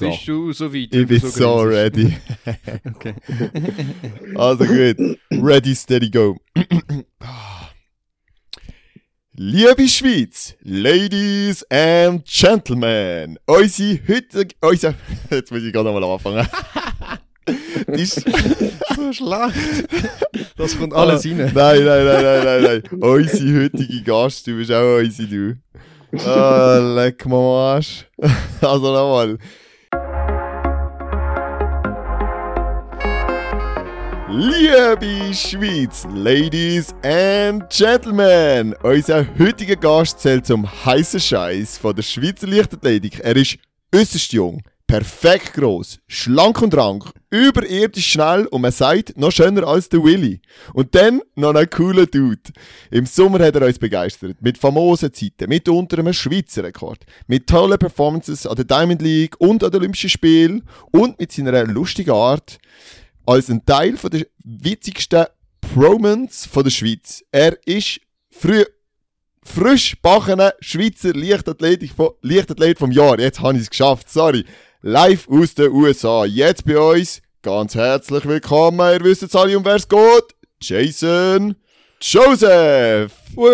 So. Bist du so weit? Ich bin so bist? ready. Okay. Also gut. Ready, steady, go. Liebe Schweiz, Ladies and Gentlemen, unsere heutige, unser, jetzt muss ich gerade nochmal anfangen. Die Sch- so schlecht. Das kommt alles rein. Nein, nein, nein, nein, nein, nein. Unsere heutige Gast, du bist auch unsere, du. Ah, leck mal Arsch. Also nochmal. Liebe Schweiz, Ladies and Gentlemen, unser heutiger Gast zählt zum heißen Scheiß von der Schweizer Leichtathletik. Er ist äußerst jung, perfekt groß, schlank und rank, überirdisch schnell und man sagt, noch schöner als der Willy. Und dann noch ein cooler Dude. Im Sommer hat er uns begeistert. Mit famosen Zeiten, mit unter einem Schweizer Rekord, mit tollen Performances an der Diamond League und an den Olympischen Spielen und mit seiner lustigen Art als ein Teil von der witzigsten Promans von der Schweiz. Er ist früh, frisch backener Schweizer Leichtathletik vom, vom Jahr. Jetzt habe ich es geschafft, sorry. Live aus den USA. Jetzt bei uns. Ganz herzlich willkommen. Ihr wisst jetzt alle, um wer es geht. Jason Joseph. Woo.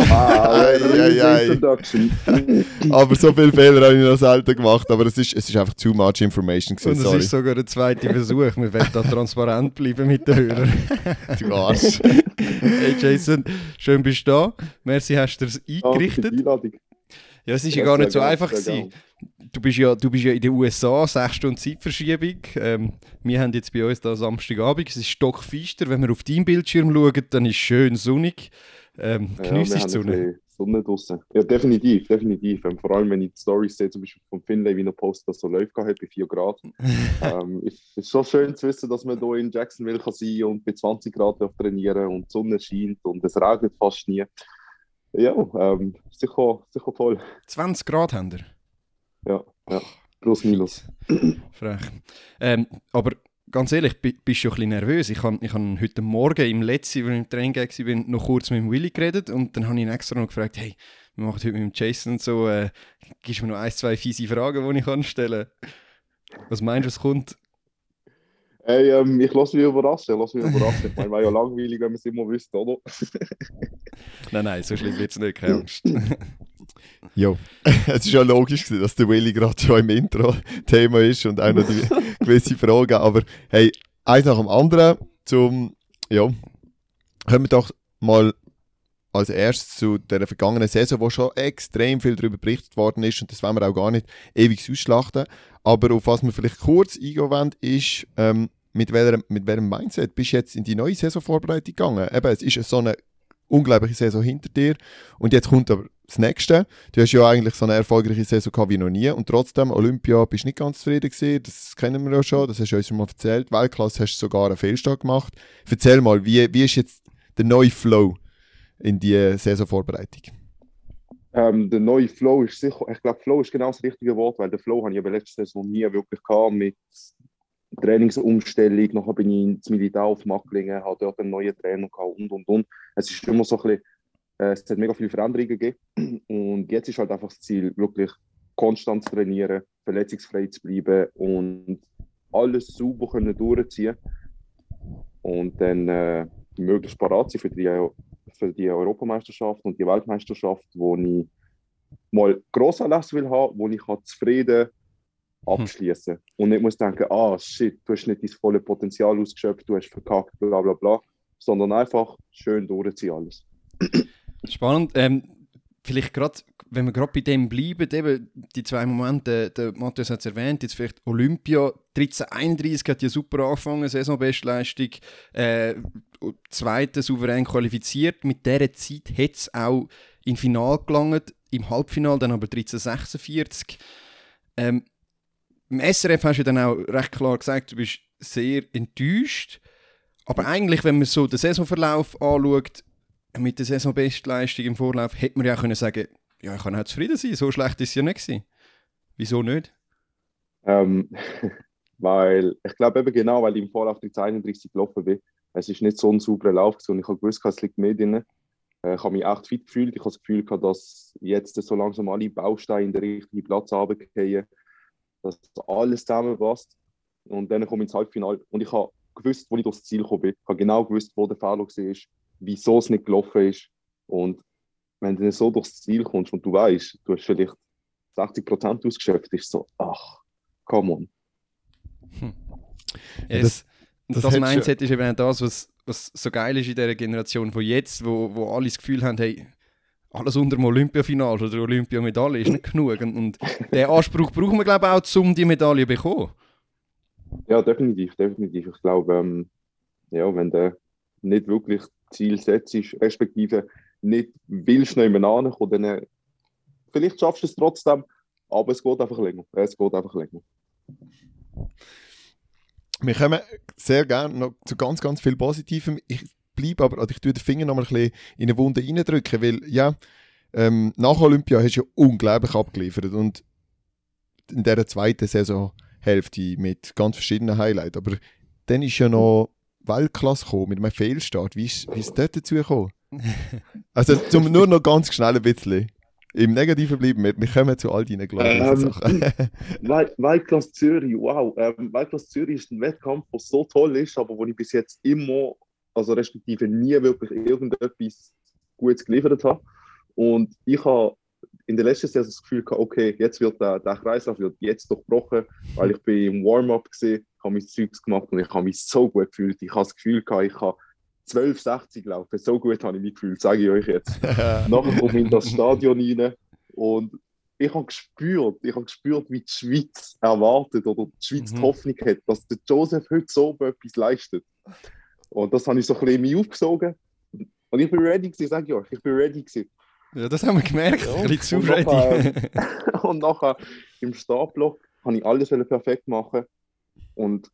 Ei, ei, ei. Introduction. Aber so viele Fehler habe ich noch selten gemacht. Aber es ist, es ist einfach too much information. Und Gewesen, es sorry. ist sogar der zweite Versuch. Wir werden da transparent bleiben mit den Hörern. Du Arsch. Hey Jason, schön bist du da. Merci, hast du es Danke für die eingerichtet. Einladung. Ja, es ist ja Ja, gar nicht so einfach gewesen. Du bist, ja, du bist ja in den USA, 6 Stunden Zeitverschiebung. Ähm, wir haben jetzt bei uns da Samstagabend, es ist stockfeister. Wenn wir auf deinen Bildschirm schauen, dann ist es schön sonnig. Ähm, Ja, Geniess wir die Sonne. Sonne draussen. Ja, definitiv, definitiv. Ähm, vor allem, wenn ich die Stories sehe, zum Beispiel von Finlay, wie er postet, dass so läuft hat bei 4 Grad. ähm, es ist schon schön zu wissen, dass man hier in Jacksonville kann sein und bei 20 Grad trainieren und die Sonne scheint und es regnet fast nie. Ja, ähm, sicher, sicher toll. 20 Grad haben wir. Ja, ja. Plus, minus. Frech. Ähm, aber ganz ehrlich, bi- bist du ein bisschen nervös. Ich habe ich heute Morgen im letzten, als ich im Training war, noch kurz mit dem Willy geredet und dann habe ich ihn extra noch gefragt, hey, wir machen heute mit dem Jason so, äh, gibst du mir noch ein, zwei fiese Fragen, die ich kann stellen Was meinst du, was kommt? Hey, ähm, ich lasse mich überraschen, lass mich überraschen. Ich meine, wäre ja langweilig, wenn wir es immer wüssten, oder? Nein, nein, so schlimm wird es nicht, keine Angst. Jo. Es ist ja logisch, dass der Willy gerade schon im Intro Thema ist und auch noch die gewisse Fragen. Aber hey, eins nach dem anderen zum, ja, hören wir doch mal als erstes zu der vergangenen Saison, wo schon extrem viel darüber berichtet worden ist und das wollen wir auch gar nicht ewig ausschlachten. Aber auf was wir vielleicht kurz eingehen wollen, ist, ähm, mit, welchem, mit welchem Mindset bist du jetzt in die neue Saisonvorbereitung gegangen? Eben, es ist so eine unglaubliche Saison hinter dir und jetzt kommt aber das Nächste. Du hast ja eigentlich so eine erfolgreiche Saison gehabt wie noch nie und trotzdem, Olympia bist du nicht ganz zufrieden gewesen, das kennen wir ja schon, das hast du uns schon mal erzählt. Weltklasse hast du sogar einen Fehlstart gemacht. Erzähl mal, wie, wie ist jetzt der neue Flow in die Saisonvorbereitung? Ähm, der neue Flow ist sicher, ich glaube, Flow ist genau das richtige Wort, weil der Flow habe ich aber letzte Saison nie wirklich gehabt mit Trainingsumstellung. Nachher bin ich ins Militär auf Macklingen, habe dort einen neuen Trainer gehabt und und und. Es ist immer so ein bisschen, äh, es hat mega viele Veränderungen gegeben. Und jetzt ist halt einfach das Ziel, wirklich konstant zu trainieren, verletzungsfrei zu bleiben und alles sauber können durchziehen und dann äh, möglichst parat sein für die, für die Europameisterschaft und die Weltmeisterschaft, wo ich mal Grossanlass will haben, wo ich kann zufrieden abschließen und nicht muss denken, ah shit, du hast nicht dein volle Potenzial ausgeschöpft, du hast verkackt, bla bla bla, sondern einfach schön durchziehen alles. Spannend. Ähm, vielleicht gerade, wenn wir gerade bei dem bleiben, eben die zwei Momente, der Matthias hat es erwähnt, jetzt vielleicht Olympia 1331 hat ja super angefangen, Saisonbestleistung, äh, zweite souverän qualifiziert. Mit dieser Zeit hat es auch im Final gelangt, im Halbfinale dann aber 1346. Ähm, Im SRF hast du dann auch recht klar gesagt, du bist sehr enttäuscht. Aber eigentlich, wenn man so den Saisonverlauf anschaut, mit der Saisonbestleistung im Vorlauf, hätte man ja auch können sagen ja, ich kann auch zufrieden sein, so schlecht ist es ja nicht gewesen. Wieso nicht? Ähm, weil ich glaube eben genau, weil ich im Vorlauf 31 gelaufen bin, es ist nicht so ein sauberer Lauf gewesen und ich habe gewusst, es liegt mehr drin. Äh, Ich habe mich echt fit gefühlt. Ich habe das Gefühl gehabt, dass jetzt so langsam alle Bausteine in den richtigen Platz runterfallen. dass alles zusammenpasst. Und dann komme ich ins Halbfinale und ich habe gewusst, wo ich durchs Ziel gekommen bin. Ich habe genau gewusst, wo der Fehler war, wieso es nicht gelaufen ist. Und wenn du so durchs Ziel kommst und du weißt, du hast vielleicht 60 Prozent ausgeschöpft, ist so, ach, come on. Hm. Yes. Das, das, Mindset ist eben das, was, was so geil ist in dieser Generation von jetzt, wo, wo alle das Gefühl haben, hey, alles unter dem Olympiafinal oder Olympiamedaille ist nicht genug. Und, und den Anspruch brauchen wir, glaube ich, auch, um die Medaille zu bekommen. Ja, definitiv, definitiv. Ich glaube, ähm, ja, wenn du nicht wirklich Ziel setzt, respektive nicht willst noch jemanden ankommen, dann äh, vielleicht schaffst du es trotzdem, aber es geht einfach länger. Es geht einfach länger. Wir kommen sehr gerne noch zu ganz, ganz viel Positivem. Ich bleibe aber, oder ich tue den Finger noch mal ein bisschen in eine Wunde reindrücken, weil, ja, ähm, nach Olympia hast du ja unglaublich abgeliefert und in dieser zweiten Saisonhälfte mit ganz verschiedenen Highlights. Aber dann ist ja noch Weltklasse gekommen mit einem Fehlstart. Wie ist, wie ist es dort dazu gekommen? also zum, nur noch ganz schnell ein bisschen. Im Negativen bleiben wir. Wir kommen zu all deinen glorreichen ähm, Sachen. Weltklasse Zürich, wow. Ähm, Weltklasse Zürich ist ein Wettkampf, der so toll ist, aber wo ich bis jetzt immer, also respektive nie wirklich irgendetwas Gutes geliefert habe. Und ich habe in der letzten Saison das Gefühl gehabt, okay, jetzt wird der, der Kreislauf wird jetzt durchbrochen, weil ich bin im Warm-up gesehen, habe mein Zeugs gemacht und ich habe mich so gut gefühlt. Ich habe das Gefühl gehabt, ich habe 12,60 laufen. So gut habe ich mich gefühlt, sage ich euch jetzt. Nachher komme ich in das Stadion rein und ich habe gespürt, ich habe gespürt, wie die Schweiz erwartet oder die Schweiz mhm. die Hoffnung hat, dass der Joseph heute so etwas leistet. Und das habe ich so ein bisschen in mich aufgesogen. Und ich bin ready gewesen, sage ich euch, ich bin ready gewesen. Ja, das haben wir gemerkt, ja. ein bisschen zu ready. Nachher, und nachher im Startblock habe ich alles perfekt machen und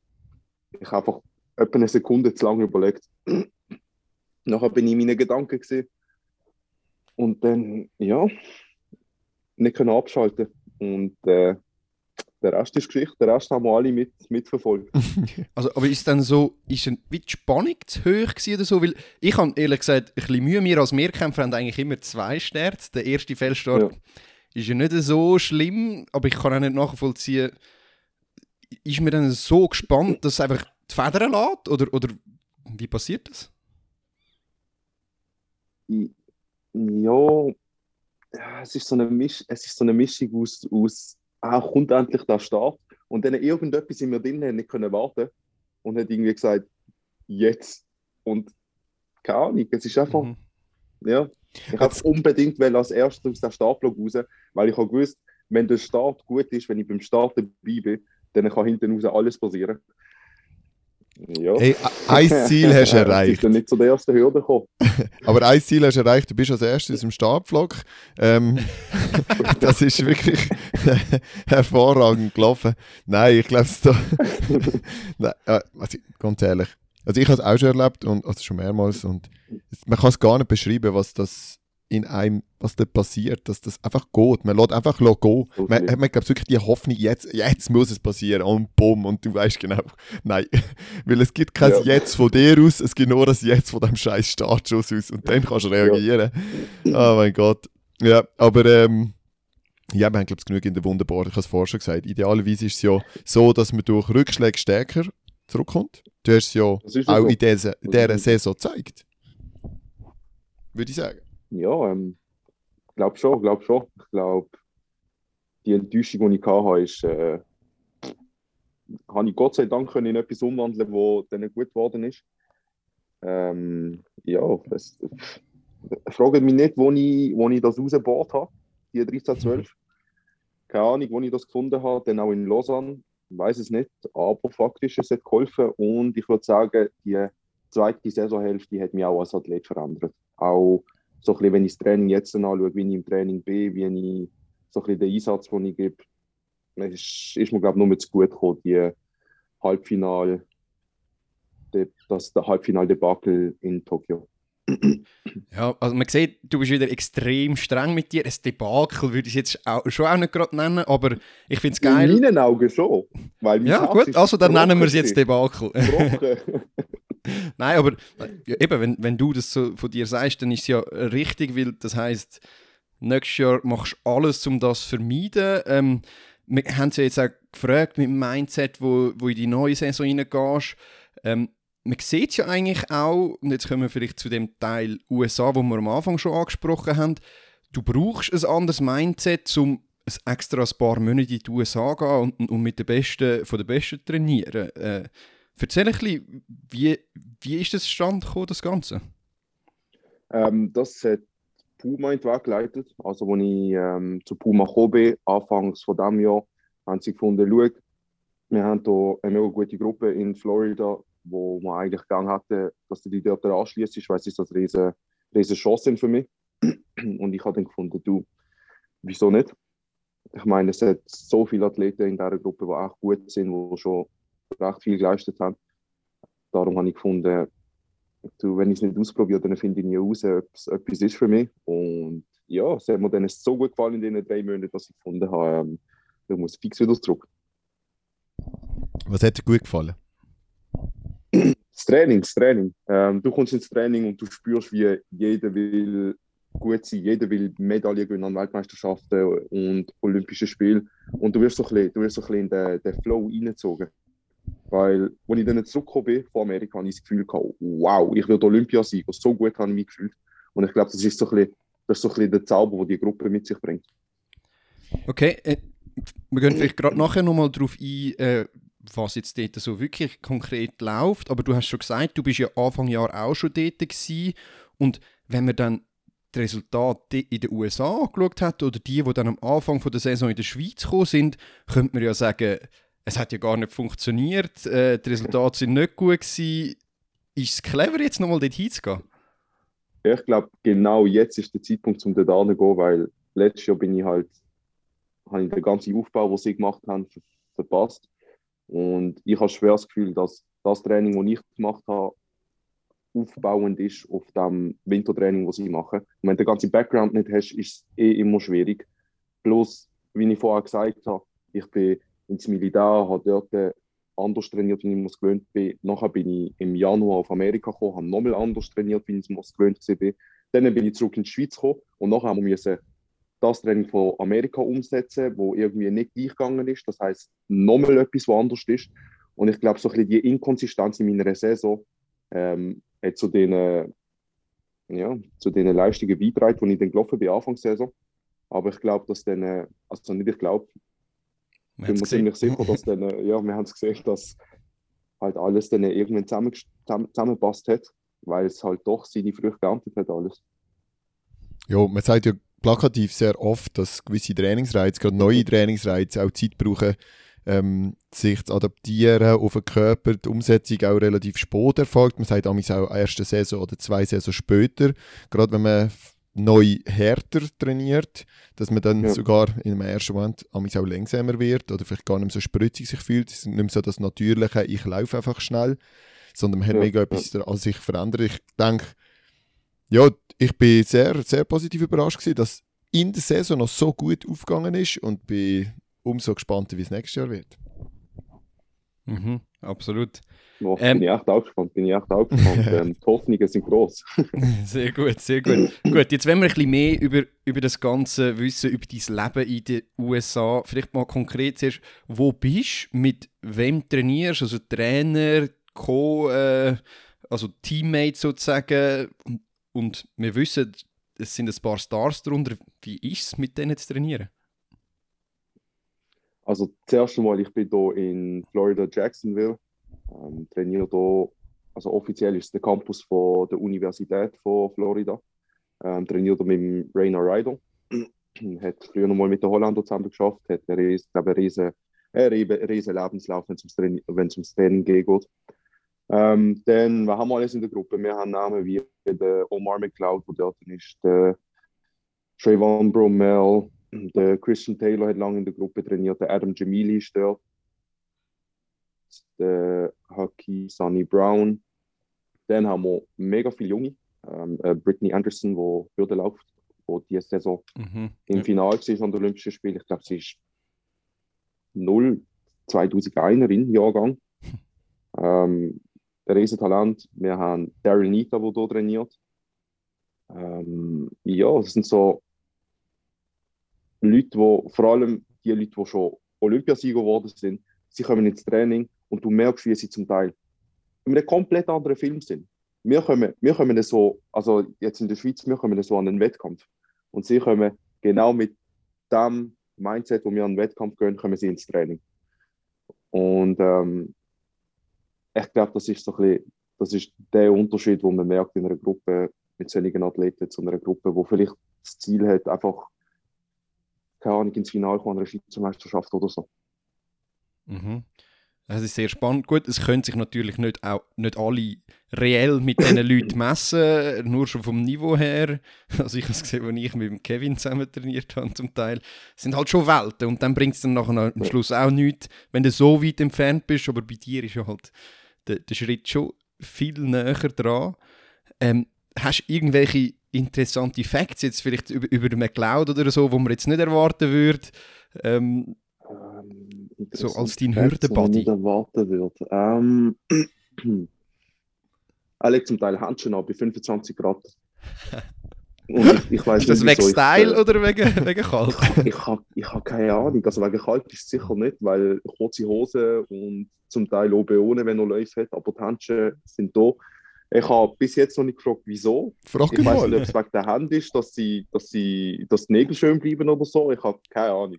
ich habe einfach etwa eine Sekunde zu lange überlegt. Nachher bin ich in meinen Gedanken gewesen. und dann, ja, nicht können abschalten und äh, der Rest ist Geschichte, der Rest haben wir alle mit, mitverfolgt. also, aber ist dann so, ist ein, wie die Spannung zu hoch oder so? Weil ich habe ehrlich gesagt ein bisschen Mühe, wir als Mehrkämpfer haben eigentlich immer zwei Sterne. Der erste Fehlstart ja. ist ja nicht so schlimm, aber ich kann auch nicht nachvollziehen, ist mir dann so gespannt, dass es einfach die Federn lässt? Oder, oder wie passiert das? Ja, es ist so eine, Misch es ist so eine Mischung aus, aus ah, kommt endlich der Start. Und dann irgendetwas in mir drin nicht können warten und hat irgendwie gesagt, jetzt. Und keine Ahnung, es ist einfach, mhm. ja. Ich habe unbedingt als erstes aus dem Startblock raus, weil ich habe gewusst, wenn der Start gut ist, wenn ich beim Start dabei bin, dann kann hinten raus alles passieren. Ja. Hey, ein Ziel hast du erreicht. Ich bin nicht zu der ersten Hürde gekommen. Aber ein Ziel hast du erreicht, du bist als erstes im Startblock. Ähm, das ist wirklich hervorragend gelaufen. Nein, ich glaube es doch. Nein, äh, also, ganz ehrlich. Also ich habe es auch schon erlebt, und, also schon mehrmals. Und man kann es gar nicht beschreiben, was das in einem, was da passiert, dass das einfach geht. Man lässt einfach gehen. Man, man glaubt wirklich die Hoffnung, jetzt, jetzt muss es passieren und bumm, und du weißt genau, nein. Weil es gibt kein ja. Jetzt von dir aus, es gibt nur das Jetzt von deinem scheiß Startschuss aus und dann kannst du reagieren. Ja. Oh mein Gott. Ja, aber ähm, ja, wir haben glaube ich genug in der Wunderbar, ich habe es vorher schon gesagt. Idealerweise ist es ja so, dass man durch Rückschläge stärker zurückkommt. Du hast es ja auch so. in dieser, dieser Saison gezeigt. Würde ich sagen. Ja, ähm, glaube schon, glaube schon. Ich glaube, die Enttäuschung, die ich hatte, ist, äh, habe ich Gott sei Dank in etwas umwandeln, wo dann gut geworden ist. Ähm, ja, es, fragt mich nicht, wo ich, wo ich das rausgebaut habe, die 1312. Keine Ahnung, wo ich das gefunden habe, dann auch in Lausanne, ich weiß es nicht, aber faktisch es hat geholfen und ich würde sagen, die zweite Saisonhälfte hat mich auch als Athlet verändert. Auch so ein bisschen, wenn ich das Training jetzt anschaue, wie ich im Training bin, wie ich so ein bisschen den Einsatz, den ich gebe, ist, ist mir, glaube ich, nur zu gut gekommen, die Halbfinale, das der Halbfinaldebakel in Tokio. Ja, also man sieht, du bist wieder extrem streng mit dir. Ein Debakel würde ich jetzt auch, schon auch nicht gerade nennen, aber ich finde es geil. In meinen Augen schon. Weil ja, gut, also dann nennen wir es jetzt Debakel. Nein, aber eben, wenn, wenn du das so von dir sagst, dann ist es ja richtig, weil das heißt, nächstes Jahr machst du alles, um das zu vermeiden. Ähm, wir haben sie jetzt auch gefragt mit dem Mindset, wo, wo in die neue Saison reingehst. Ähm, man sieht ja eigentlich auch, und jetzt kommen wir vielleicht zu dem Teil USA, wo wir am Anfang schon angesprochen haben, du brauchst ein anderes Mindset, um extra ein paar Monate in die USA zu gehen und, und mit den Besten von den Besten trainieren. Äh, erzähl ein bisschen, wie, wie ist das Stand gekommen, das Ganze? Ähm, das hat Puma in den Weg geleitet. Also, als ich ähm, zu Puma gekommen bin, anfangs von diesem Jahr, haben sie gefunden, schau, wir haben hier eine gute Gruppe in Florida, wo man eigentlich gegangen hatte, dass du dich dort anschließt, weil es ist eine riesige, riesige Chance für mich. Und ich habe dann gefunden, du, wieso nicht? Ich meine, es hat so viele Athleten in dieser Gruppe, die auch gut sind, die schon recht viel geleistet haben. Darum habe ich gefunden, du, wenn ich es nicht ausprobiere, dann finde ich nie raus, ob es etwas ist für mich. Und ja, es hat mir dann so gut gefallen in diesen drei Monaten, dass ich gefunden habe, ähm, ich muss fix wieder zurück. Was hat dir gut gefallen? Training, das Training. Ähm, du kommst ins Training und du spürst, wie jeder will gut sein, jeder will Medaillen gewinnen an Weltmeisterschaften und Olympischen Spielen. Und du wirst so ein bisschen, so ein bisschen in den, den Flow reingezogen. Weil, als ich dann zurückgekommen bin von Amerika, habe ich das Gefühl gehabt, wow, ich will Olympia sein. So gut habe ich mich gefühlt. Und ich glaube, das ist so ein bisschen, das ist so ein bisschen der Zauber, den die Gruppe mit sich bringt. Okay, äh, wir gehen vielleicht gerade nachher nochmal darauf ein, äh, was jetzt dort so wirklich konkret läuft. Aber du hast schon gesagt, du bist ja Anfang Jahr auch schon dort gewesen. Und wenn man dann die Resultate in den USA angeschaut hat oder die, die dann am Anfang der Saison in der Schweiz gekommen sind, könnte man ja sagen, es hat ja gar nicht funktioniert, äh, die Resultate sind nicht gut gewesen. Ist es clever, jetzt nochmal dort hinzugehen? Ich glaube, genau jetzt ist der Zeitpunkt, um dort hinzugehen, weil letztes Jahr bin ich halt, habe ich den ganzen Aufbau, den sie gemacht haben, verpasst. Und ich habe schwer das Gefühl, dass das Training, das ich gemacht habe, aufbauend ist auf dem Wintertraining, das sie machen. Und wenn du den ganzen Background nicht hast, ist es eh immer schwierig. Plus, wie ich vorher gesagt habe, ich bin ins Militär, habe dort äh, anders trainiert, wie ich es gewöhnt bin. Nachher bin ich im Januar auf Amerika gekommen, habe nochmal anders trainiert, wie ich es gewöhnt war. Dann bin ich zurück in die Schweiz gekommen und nachher haben wir das Training von Amerika umsetzen, wo irgendwie nicht gleich gegangen ist. Das heißt nochmal etwas, was anders ist. Und ich glaube, so ein bisschen die Inkonsistenz in meiner Saison ähm, hat zu den, ja, zu den Leistungen beigetragen, die ich dann gelaufen bin, Anfang der Saison. Aber ich glaube, dass dann, äh, also nicht ich glaube, ich bin mir ziemlich sicher, dass dann, äh, ja, wir haben es gesehen, dass halt alles dann irgendwann zusammen, zusammengepasst hat, weil es halt doch seine Früchte geerntet hat, alles. Ja, man sagt ja plakativ sehr oft, dass gewisse Trainingsreize, gerade neue Trainingsreize, auch Zeit brauchen, ähm, sich zu adaptieren auf den Körper. Die Umsetzung auch relativ spät erfolgt. Man sagt auch erste Saison oder zwei Saison später. Gerade wenn man neu härter trainiert, dass man dann ja. sogar in einem ersten Moment auch langsamer wird oder vielleicht gar nicht so spritzig sich fühlt. Es ist nicht so das Natürliche, ich laufe einfach schnell, sondern man hat ja. mega etwas an sich verändert. Ich denke, ja, ich bin sehr, sehr positiv überrascht gewesen, dass in der Saison noch so gut aufgegangen ist und bin umso gespannter, wie es nächstes Jahr wird. Mhm, absolut. Oh, ähm, bin ich echt auch gespannt, bin ich echt auch gespannt. ähm, die Hoffnungen sind groß. sehr gut, sehr gut. gut, jetzt wollen wir ein bisschen mehr über, über das Ganze wissen, über dein Leben in den USA. Vielleicht mal konkret zuerst, wo bist du, mit wem trainierst, also Trainer, Co., äh, also Teammates sozusagen. Und, wir wissen, es sind ein paar Stars darunter. Wie ist es, mit denen zu trainieren? Also, das erste Mal, ich bin hier in Florida, Jacksonville. Ähm, trainiere hier, also offiziell ist es der Campus von der Universität von Florida. Ähm, trainiere mit Rainer Rydell. hat früher noch mal mit den Holländern zusammen geschafft, hat einen riesen, einen riesen, einen riesen Lebenslauf, wenn es ums Training geht. Ähm, dann, wir haben alles in der Gruppe. Wir haben Namen wie der Omar McLeod, der dort ist, der Trayvon Bromell, der Christian Taylor hat lange in der Gruppe trainiert, der Adam Jamili ist dort, der Haki Sunny Brown. Dann haben wir mega viele Junge. Ähm, äh, Brittany Anderson, die Hürde läuft, die diese Saison mhm. im. Finale war an den Olympischen Spielen. Ich glaube, sie ist 0 2001 Jahrgang. ähm, Riesentalent. Wir haben Daryl Nita, der hier trainiert. Ähm, ja, das sind so Leute, die vor allem die Leute, die schon Olympiasieger geworden sind, sie kommen ins Training und du merkst, wie sie zum Teil in einem komplett anderen Film sind. Wir kommen, wir kommen so, also jetzt in der Schweiz, wir kommen so an einen Wettkampf. Und sie kommen genau mit dem Mindset, wo wir an den Wettkampf gehen, kommen sie ins Training. Und ähm, ich glaube, das ist so ein bisschen, das ist der Unterschied, den man merkt in einer Gruppe mit solchen Athleten zu einer Gruppe, wo vielleicht das Ziel hat, einfach keine Ahnung, ins Finale kommen einer Schweizer Meisterschaft oder so. Mhm. Das ist sehr spannend. Gut, es können sich natürlich nicht, auch, nicht alle reell mit diesen Leuten messen, nur schon vom Niveau her. Also ich habe es gesehen, als ich mit Kevin zusammen trainiert habe zum Teil. Es sind halt schon Welten und dann bringt es dann nachher am Schluss auch nichts, wenn du so weit entfernt bist, aber bei dir ist ja halt der, der Schritt schon viel näher dran. Ähm, hast du irgendwelche interessante Facts jetzt vielleicht über, über McLeod oder so, wo man jetzt nicht erwarten würde? Ähm, Ähm, So als dein interessant, was Hürdenbuddy. nicht erwarten würde. Ähm, er legt zum Teil Handschuhe an bei 25 Grad. Ich, ich weiß ist das wegen ich, Style äh, oder wegen, wegen kalt? ich habe ich hab keine Ahnung. Also wegen kalt ist es sicher nicht, weil kurze Hose und zum Teil auch ohne, wenn er Läufe hat, aber die Handschuhe sind da. Ich habe bis jetzt noch nicht gefragt, wieso. Frag Ich weiß nicht, mal. ob es wegen der Hand ist, dass, sie, dass, sie, dass die Nägel schön bleiben oder so. Ich habe keine Ahnung.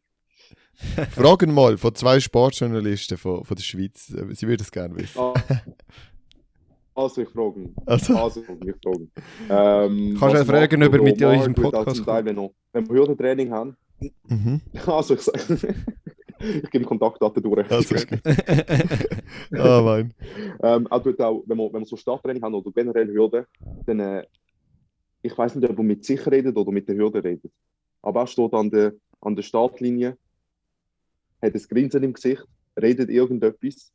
Frag ihn mal von zwei Sportjournalisten von, von der Schweiz. Sie würden es gerne wissen. Ah, Also, ich frage ihn. Also, Also, ich frage. Ähm, Kannst du fragen, ob er mit in Mark, wird auch Podcast zum Teil, wenn, er, wenn wir Hürdentraining haben. mhm. Also, ich sage, ich gebe Kontaktdaten durch. also ist gut. Ah, mein. ähm, er tut auch, wenn wir, wenn wir so Starttraining haben oder generell Hürden, dann, äh, ich weiß nicht, ob er mit sich redet oder mit der Hürde redet. Aber er steht an der, an der Startlinie, hat ein Grinsen im Gesicht, redet irgendetwas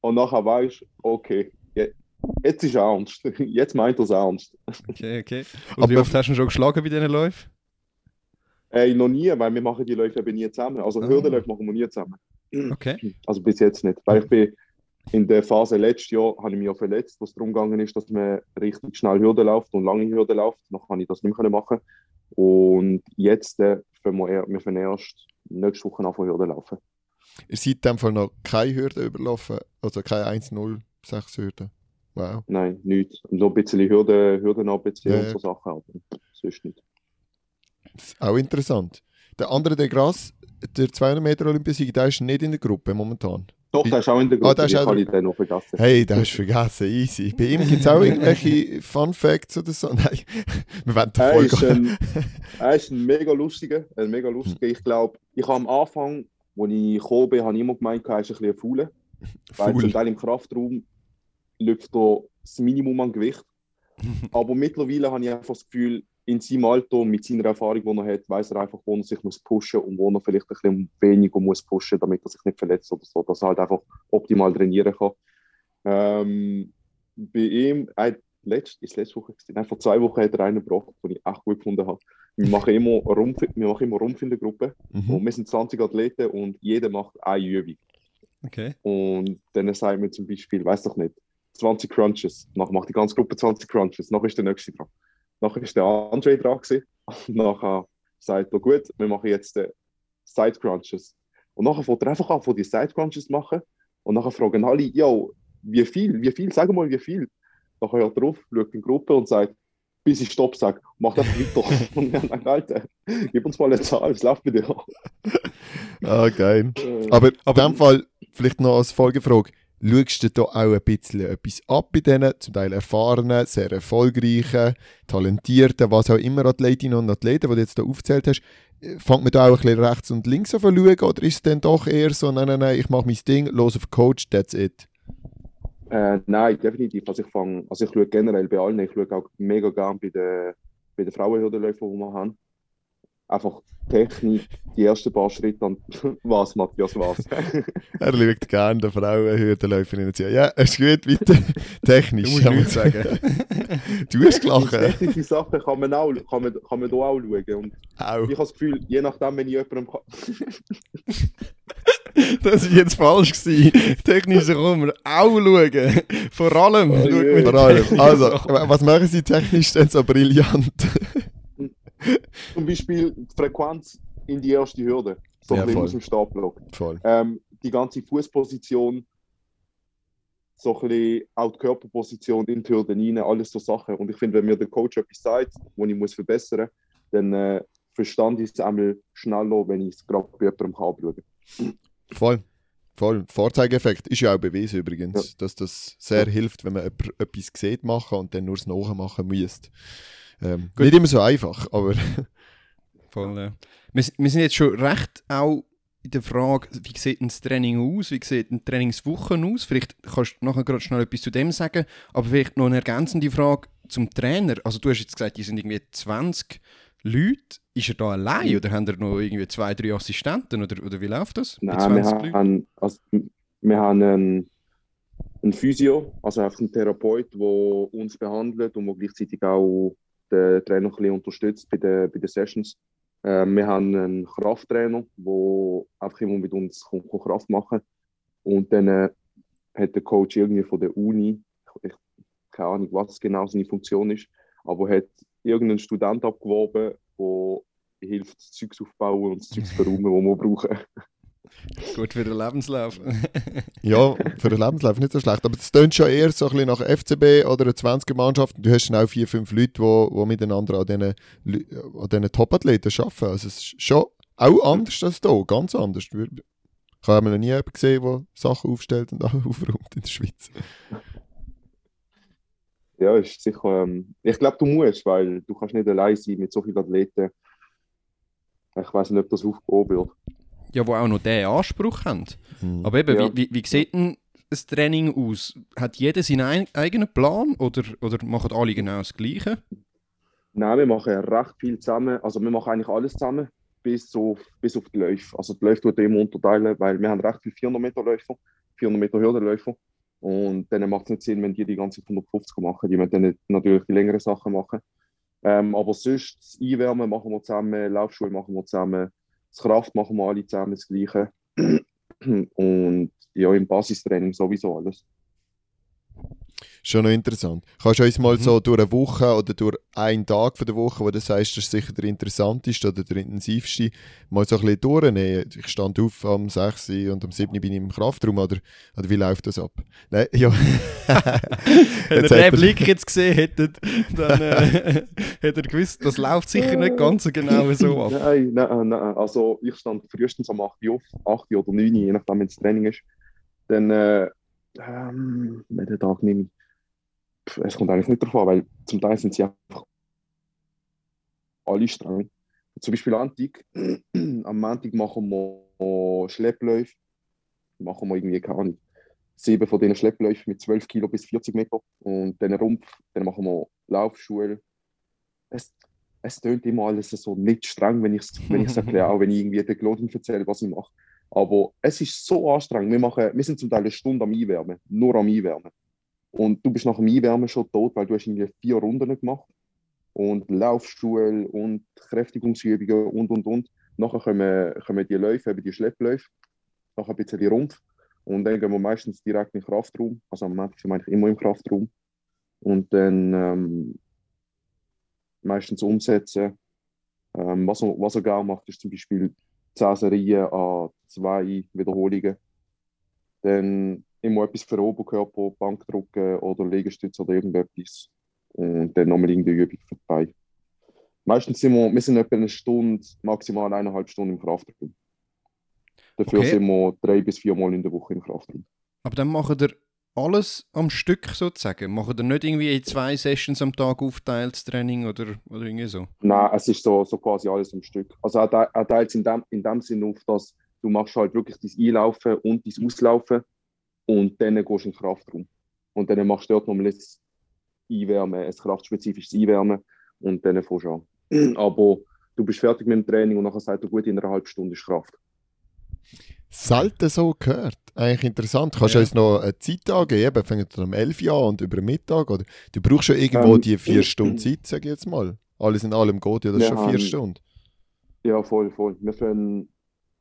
und nachher weißt okay, je- jetzt ist er ernst. Jetzt meint er es ernst. Okay, okay. Und wie Aber- oft hast du ihn schon geschlagen bei diesen Läufen? Ey, noch nie, weil wir machen die Läufe eben nie zusammen. Also Ah. Hürdenläufe machen wir nie zusammen. Okay. Also bis jetzt nicht. Weil ich bin in der Phase letztes Jahr habe ich mich ja verletzt, wo es darum gegangen ist, dass man richtig schnell Hürden läuft und lange Hürden läuft. Noch kann ich das nicht mehr machen. Und jetzt äh, fangen wir, eher, wir fangen erst nächste Woche an von Hürden laufen. Ihr seid in dem Fall noch keine Hürde überlaufen, also keine 1-0-6 Hürden. Wow. Nein, nichts. Nur ein bisschen Hürden, Hürden ABC Ja, und so Sachen, aber sonst nicht. Ist auch interessant. Der andere, der Gras, der 200 Meter Olympiasieger, der ist nicht in der Gruppe momentan. Doch, der ist auch in der Gruppe, Ah, der ist auch ich dann noch vergessen. Hey, den hast du vergessen, easy. Bei ihm gibt es auch irgendwelche Fun Facts oder so. Nein, wir wollen den Er voll ist, ein, er ist ein mega lustiger, ein mega lustiger. Ich glaube, ich habe am Anfang, als ich gekommen bin, habe ich immer gemeint, er ist ein bisschen ein Fauler. Weil zum. Teil im Kraftraum läuft er das Minimum an Gewicht. Aber mittlerweile habe ich einfach das Gefühl, in seinem Alter, mit seiner Erfahrung, die er hat, weiß er einfach, wo er sich muss pushen und wo er vielleicht ein bisschen weniger muss pushen, damit er sich nicht verletzt oder so, dass er halt einfach optimal trainieren kann. Ähm, bei ihm, äh, letzt, ist letzte Woche, nein, vor zwei Wochen hat er einen gebracht, den ich echt gut gefunden habe. Wir machen immer Rumpf, wir machen immer Rumpf in der Gruppe Mhm. und wir sind 20 Athleten und jeder macht eine Übung. Okay. Und dann sagt man zum Beispiel, weiß doch nicht, 20 Crunches. Nachher macht die ganze Gruppe 20 Crunches. Nachher ist der nächste dran. Nachher ist der Andre dran gewesen. Und nachher sagt er, gut, wir machen jetzt äh, Side Crunches. Und nachher fängt er einfach an, von die Side Crunches machen. Und nachher fragen alle, yo, wie viel, wie viel, sag mal, wie viel. Nachher hört er auf, schaut in die Gruppe und sagt, bis ich Stopp sage, mach einfach weiter. und wir sagen, Alter, gib uns mal eine Zahl, was läuft bei dir? Ah, geil. Äh, Aber, Aber- in dem Fall, vielleicht noch als Folgefrage, schaust du da auch ein bisschen etwas ab bei denen, zum Teil erfahrenen, sehr erfolgreichen, talentierten, was auch immer Athletinnen und Athleten, die du jetzt da aufgezählt hast, äh, fängt man da auch ein bisschen rechts und links zu schauen oder ist es dann doch eher so, nein, nein, nein, ich mache mein Ding, los auf Coach, that's it? Äh, nein, definitiv. Also ich fange, also ich schaue generell bei allen, ich schaue auch mega gern bei den, bei den Frauenhürdenläufen, die wir haben. Einfach Technik, die ersten paar Schritte und was, Matthias, was. Er schaut gerne der Frauenhürdenläuferin zu. Ja, ist gut, weiter. Technisch. Du musst nichts sagen. du hast gelacht. Technische Sachen kann man auch, kann man, kann man da auch schauen. Und Auch. ich habe das Gefühl, je nachdem, wenn ich jemandem kann, Das war jetzt falsch. Gewesen. Technisch kann man auch schauen. Vor allem. Oh Vor allem. Also, was machen Sie technisch denn so brillant? zum Beispiel die Frequenz in die erste Hürde. so Ja, ein bisschen aus dem Startblock. Voll. Ähm, die ganze Fußposition, so ein bisschen auch die Körperposition in die Hürden rein, alles so Sachen. Und ich finde, wenn mir der Coach etwas sagt, wo ich muss verbessern muss, dann äh, verstand ich es einmal schneller, wenn ich es gerade bei jemandem kann anschauen Voll. Voll. Vorzeigeffekt ist ja auch bewiesen übrigens, dass das sehr hilft, wenn man etwas sieht machen und dann nur das Nachmachen muss. Ähm, nicht immer so einfach, aber Voll, ja. wir, wir sind jetzt schon recht auch in der Frage, wie sieht das Training aus, wie sieht eine Trainingswoche aus? Vielleicht kannst du nachher gerade schnell etwas zu dem sagen, aber vielleicht noch eine ergänzende Frage zum Trainer. Also du hast jetzt gesagt, die sind irgendwie 20 Leute. Ist er da allein oder haben er noch irgendwie zwei, drei Assistenten oder, oder wie läuft das? Nein, wir 20 Leuten? haben, also, wir haben einen, einen Physio, also einfach einen Therapeut, der uns behandelt und der gleichzeitig auch den Trainer ein bisschen unterstützt bei den, bei den Sessions. Ähm, wir haben einen Krafttrainer, der einfach immer mit uns Kraft machen Und dann äh, hat der Coach irgendwie von der Uni, ich, keine Ahnung, was genau seine Funktion ist, aber hat irgendeinen Student abgeworben, der hilft, das Zeug aufzubauen und das Zeug zu verräumen, das wir brauchen. Gut für den Lebenslauf. ja, für den Lebenslauf nicht so schlecht. Aber es tönt schon eher so ein bisschen nach FCB oder einer 20er-Mannschaft. Du hast dann auch vier, fünf Leute, die, die miteinander an diesen, an diesen Top-Athleten arbeiten. Also es ist schon auch anders als hier, ganz anders. Ich habe noch nie jemanden gesehen, der Sachen aufstellt und aufräumt in der Schweiz. Ja, ist sicher. Ähm, ich glaube, du musst, weil du kannst nicht allein sein mit so vielen Athleten. Ich weiß nicht, ob das aufgehoben wird. Ja, wo auch noch diesen Anspruch haben. Hm. Aber eben, Ja. wie, wie, wie sieht denn das Training aus? Hat jeder seinen ein, eigenen Plan oder, oder machen alle genau das Gleiche? Nein, wir machen recht viel zusammen. Also wir machen eigentlich alles zusammen, bis auf, bis auf die Läufe. Also die Läufe tut immer unterteilen, weil wir haben recht viele 400 Meter Läufer, 400 Meter Hürdenläufer. Und dann macht es nicht Sinn, wenn die die ganze Zeit 150 machen. Die müssen dann natürlich die längeren Sachen machen. Ähm, aber sonst, das Einwärmen machen wir zusammen, Laufschuhe machen wir zusammen, das Kraft machen wir alle zusammen, das Gleiche. Und ja, im Basistraining sowieso alles. Schon noch interessant. Kannst du uns mal Mhm. so durch eine Woche oder durch einen Tag von der Woche, wo du sagst, das ist sicher der interessanteste oder der intensivste, mal so ein bisschen durchnehmen? Ich stand auf am 6 Uhr und am 7 Uhr bin ich im Kraftraum, oder, oder wie läuft das ab? Nein, ja. Wenn ihr den er- Blick jetzt gesehen hättet, dann äh, hättet ihr gewusst, das läuft sicher nicht ganz so genau so ab. Nein, nein, nein. Also ich stand frühestens um 8 Uhr auf, 8 Uhr oder 9 Uhr, je nachdem, wenn das Training ist. Dann, äh, ähm, welchen Tag nehme ich? Es kommt eigentlich nicht darauf an, weil zum Teil sind sie einfach alle streng. Zum Beispiel Antik. Am Montag machen wir Schleppläufe. Machen wir irgendwie, keine Ahnung, sieben von diesen Schleppläufen mit 12 Kilo bis 40 Meter. Und dann Rumpf, dann machen wir Laufschuhe. Es, es tönt immer alles so nicht streng, wenn ich es wenn ich's erkläre, auch wenn ich irgendwie den Leuten erzähle, was ich mache. Aber es ist so anstrengend. Wir, machen, wir sind zum Teil eine Stunde am Einwärmen, nur am Einwärmen. Und du bist nach dem Einwärmen schon tot, weil du hast irgendwie vier Runden gemacht. Und Laufschuhe und Kräftigungsübungen und, und, und. Nachher kommen, kommen die Läufe, eben die Schleppläufe. Nachher ein bisschen die Rumpf. Und dann gehen wir meistens direkt in den Kraftraum. Also am Montag sind wir eigentlich immer im Kraftraum. Und dann ähm, meistens umsetzen. Ähm, was, er, was er gerne macht, ist zum Beispiel 10 Serien an zwei Wiederholungen. Dann immer etwas für den Oberkörper, Bankdrücken oder Liegestütze oder irgendetwas. Und dann nochmal irgendeine Übung Beine. Meistens sind wir, wir sind etwa eine Stunde, maximal eineinhalb Stunden im Kraftraum. Dafür Okay. sind wir drei bis vier Mal in der Woche im Kraftraum. Aber dann macht ihr alles am Stück sozusagen. Macht ihr nicht irgendwie in zwei Sessions am Tag aufteilt, das Training oder, oder irgendwie so? Nein, es ist so, so quasi alles am Stück. Also er, te- teilt es in dem, in dem Sinn auf, dass du machst halt wirklich dein Einlaufen und dein Auslaufen und dann gehst du in den Kraftraum. Und dann machst du dort nochmal ein Einwärmen, ein kraftspezifisches Einwärmen und dann fährst du an. Aber du bist fertig mit dem Training und nachher sagt er, gut, in einer halben Stunde ist Kraft. Selten so gehört. Eigentlich interessant. Kannst du Ja. uns noch eine Zeit angeben? Fängt um 11 Uhr an und über Mittag? Oder du brauchst schon irgendwo Ähm, die vier Stunden Zeit, sag ich jetzt mal. Alles in allem geht ja das Wir schon vier haben- Stunden. Ja, voll, voll. Wir fangen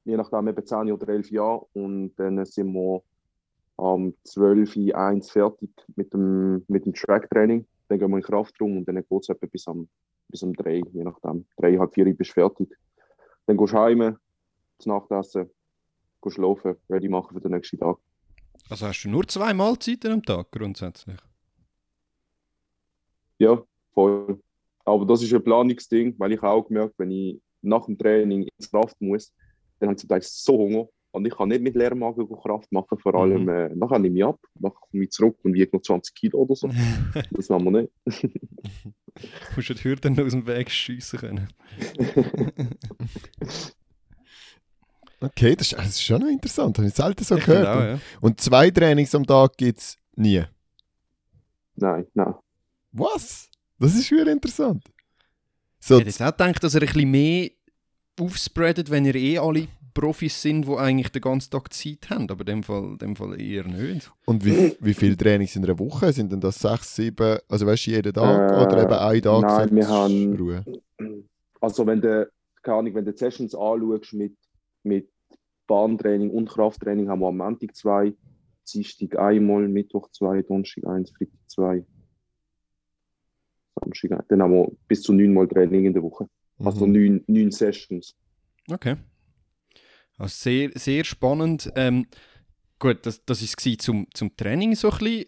je nachdem eben 10 oder 11 Jahre und dann sind wir am 12 Uhr 1 fertig mit dem, mit dem Track-Training. Dann gehen wir in den Kraftraum und dann geht es bis am, bis am 3, je nachdem. 3, halb 4 bist du fertig. Dann gehst du heim, zu Nacht essen, gehen schlafen, ready machen für den nächsten Tag. Also hast du nur zwei Mahlzeiten am Tag grundsätzlich? Ja, voll. Aber das ist ein Planungsding, weil ich auch gemerkt wenn ich nach dem Training ins Kraft muss, dann habe ich zum Teil so Hunger und ich kann nicht mit leerem Magen Kraft machen. Vor allem, Mhm. äh, nachher nehme ich ab, nachher komme ich zurück und wiege noch 20 Kilo oder so. Das machen wir nicht. Du musst die Hürden aus dem Weg schiessen können. Okay, das ist, das ist schon noch interessant. Habe ich selten so Ich gehört. auch, ja. Und zwei Trainings am Tag gibt es nie. Nein, nein. Was? Das ist wieder interessant. Ich So, hätte jetzt auch gedacht, dass ihr ein bisschen mehr aufspreadet, wenn ihr eh alle Profis sind, die eigentlich den ganzen Tag Zeit haben. Aber in dem Fall, in dem Fall eher nicht. und wie, wie viele Trainings in einer Woche? Sind denn das sechs, sieben, also weißt du, jeden Tag? Äh, oder eben ein Tag nein, wir haben- Ruhe? Also wenn du, keine Ahnung, wenn du die Sessions anschaust mit, mit Bahntraining und Krafttraining, haben wir am Montag zwei, Dienstag einmal, Mittwoch zwei, Donnerstag eins, Freitag zwei, Samstag. Dann haben wir bis zu neunmal Training in der Woche. Also Mhm. neun, neun Sessions. Okay. Also sehr, sehr spannend. Ähm, gut, das, das war es zum, zum Training so ein bisschen.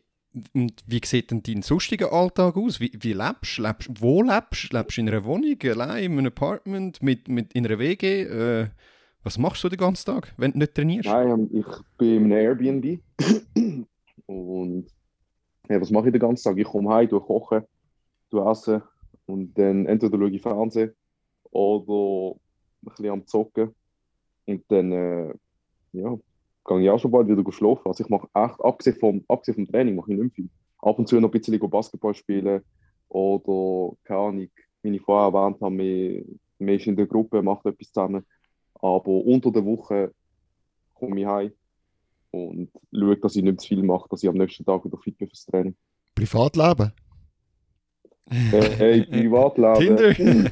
Und wie sieht denn dein sonstiger Alltag aus? Wie, wie lebst du? Wo lebst du? Lebst du in einer Wohnung, allein, in einem Apartment, mit, mit, in einer WG? Äh, was machst du den ganzen Tag, wenn du nicht trainierst? Nein, ähm, ich bin in einem Airbnb. und ja, was mache ich den ganzen Tag? Ich komme heim, tue kochen, tue essen und dann entweder schaue ich Fernsehen oder ein bisschen am Zocken. Und dann äh, ja, gehe ich auch schon bald wieder schlafen. Also ich mache echt, abgesehen vom, abgesehen vom Training, mache ich nicht viel. Ab und zu noch ein bisschen Basketball spielen oder, keine Ahnung, wie ich vorher erwähnt habe, wir ist in der Gruppe, macht etwas zusammen. Aber unter der Woche komme ich heim und schaue, dass ich nicht zu viel mache, dass ich am nächsten Tag wieder fit bin fürs Training. Privatleben? Äh, hey, Privatleben Tinder?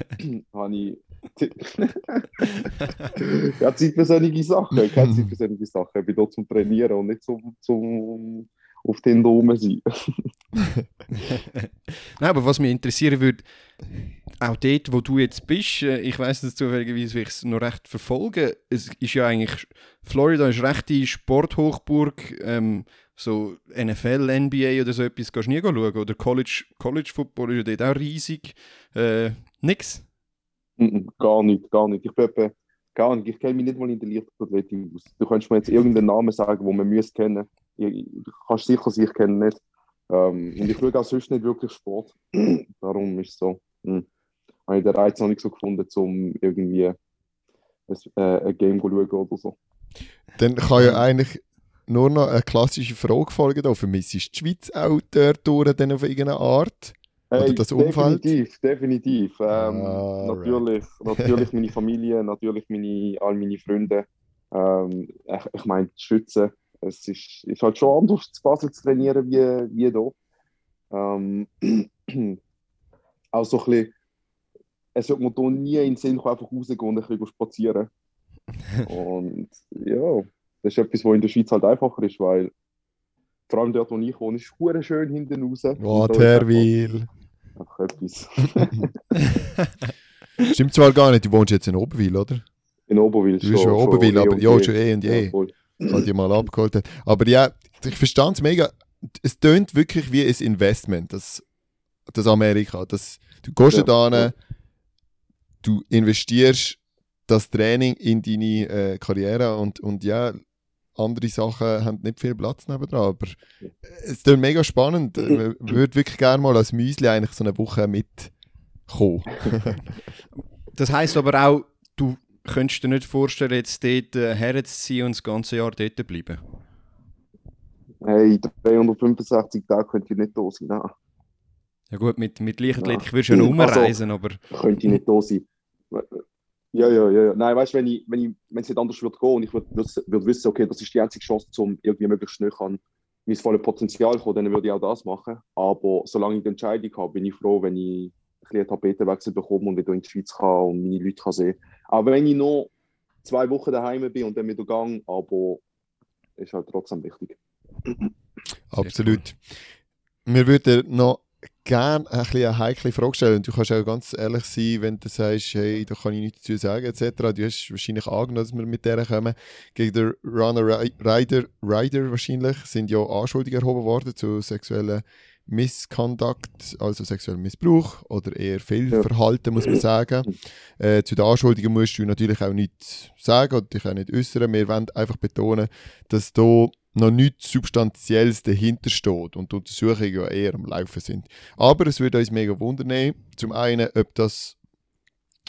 habe ich. ja, Zeit für solche Sachen. Ich habe Zeit für solche Sachen. Ich bin dort zum Trainieren und nicht zum, zum auf Tinder rum sein. Nein, aber was mich interessieren würde, auch dort, wo du jetzt bist, äh, ich weiß es zufälligerweise, weil ich es noch recht verfolge, es ist ja eigentlich, Florida ist recht die Sporthochburg, ähm, so NFL, NBA oder so etwas kannst du nie schauen, oder College, College Football ist ja dort auch riesig, äh, nix. Gar nicht, gar nicht. Ich bin gar nicht. Ich kenne mich nicht mal in der Leichtathletik aus. Du könntest mir jetzt irgendeinen Namen sagen, den man müsste kennen. Ich, du kannst sicher sein, ich nicht. Ähm, und ich schaue auch sonst nicht wirklich Sport. Darum ist es so. Hm. Habe ich den Reiz noch nicht so gefunden, um irgendwie ein, äh, ein Game zu schauen oder so. Dann kann ja eigentlich nur noch eine klassische Frage folgen. Da vermisst du die Schweiz auch dort durch, dann auf irgendeine Art? Oder das Umfeld? Definitiv, definitiv. Ähm, natürlich, natürlich meine Familie, natürlich meine, all meine Freunde. Ähm, ich, ich meine, Schützen. Es ist, ist halt schon anders zu Basel zu trainieren wie, wie hier. Ähm, auch so ein bisschen, es wird mir hier nie in den Sinn kommen, einfach rausgehen und ein bisschen spazieren. und ja, das ist etwas, was in der Schweiz halt einfacher ist, weil vor allem dort, wo ich wohne, ist es schön hinten raus. Oh, da Terwil. Einfach etwas. Stimmt zwar gar nicht, du wohnst jetzt in Oberwil, oder? In Oberwil Du bist schon Oberwil, eh aber und ja, schon eh und je. voll. weil die mal abgeholt hat. Aber ja, ich verstand es mega. Es tönt wirklich wie ein Investment, das, das Amerika. Das, du gehst Ja, da ja. hin, du investierst das Training in deine äh, Karriere und, und ja, andere Sachen haben nicht viel Platz nebendran. Aber es tönt mega spannend. Ich würde wirklich gerne mal als Müsli eigentlich so eine Woche mitkommen. Das heisst aber auch, du könntest dir nicht vorstellen, jetzt dort äh, herzuziehen und das ganze Jahr dort zu bleiben. Hey, 365 Tage könnte ich nicht da sein. Nein, Ja gut, mit, mit Leichtathletik Ja. würdest du ja noch Also- umreisen, aber könnte ich nicht da sein. Ja, ja, ja. Nein, weißt du, wenn, ich, wenn, ich, es nicht anders würde gehen und ich würde würd, wissen, okay, das ist die einzige Chance, um irgendwie möglichst schnell an mein volles Potenzial zu kommen, dann würde ich auch das machen. Aber solange ich die Entscheidung habe, bin ich froh, wenn ich ein bisschen Tapetenwechsel bekomme und wieder in die Schweiz kann und meine Leute kann sehen. Auch wenn ich noch zwei Wochen daheim bin und dann wieder gang, aber ist halt trotzdem wichtig. Absolut. Wir würden noch gerne eine heikle Frage stellen. Du kannst auch ganz ehrlich sein, wenn du sagst, hey, da kann ich nichts dazu sagen, etc. Du hast wahrscheinlich angenommen, dass wir mit der kommen. Gegen den Runner Rider, Rider wahrscheinlich sind ja Anschuldigungen erhoben worden zu sexuellen Misconduct, also sexuellen Missbrauch oder eher Fehlverhalten, muss man sagen. Äh, zu den Anschuldigungen musst du natürlich auch nichts sagen oder dich auch nicht äußern. Wir wollen einfach betonen, dass da noch nichts Substanzielles dahinter steht und die Untersuchungen ja eher am Laufen sind. Aber es würde uns mega wundern, zum einen, ob das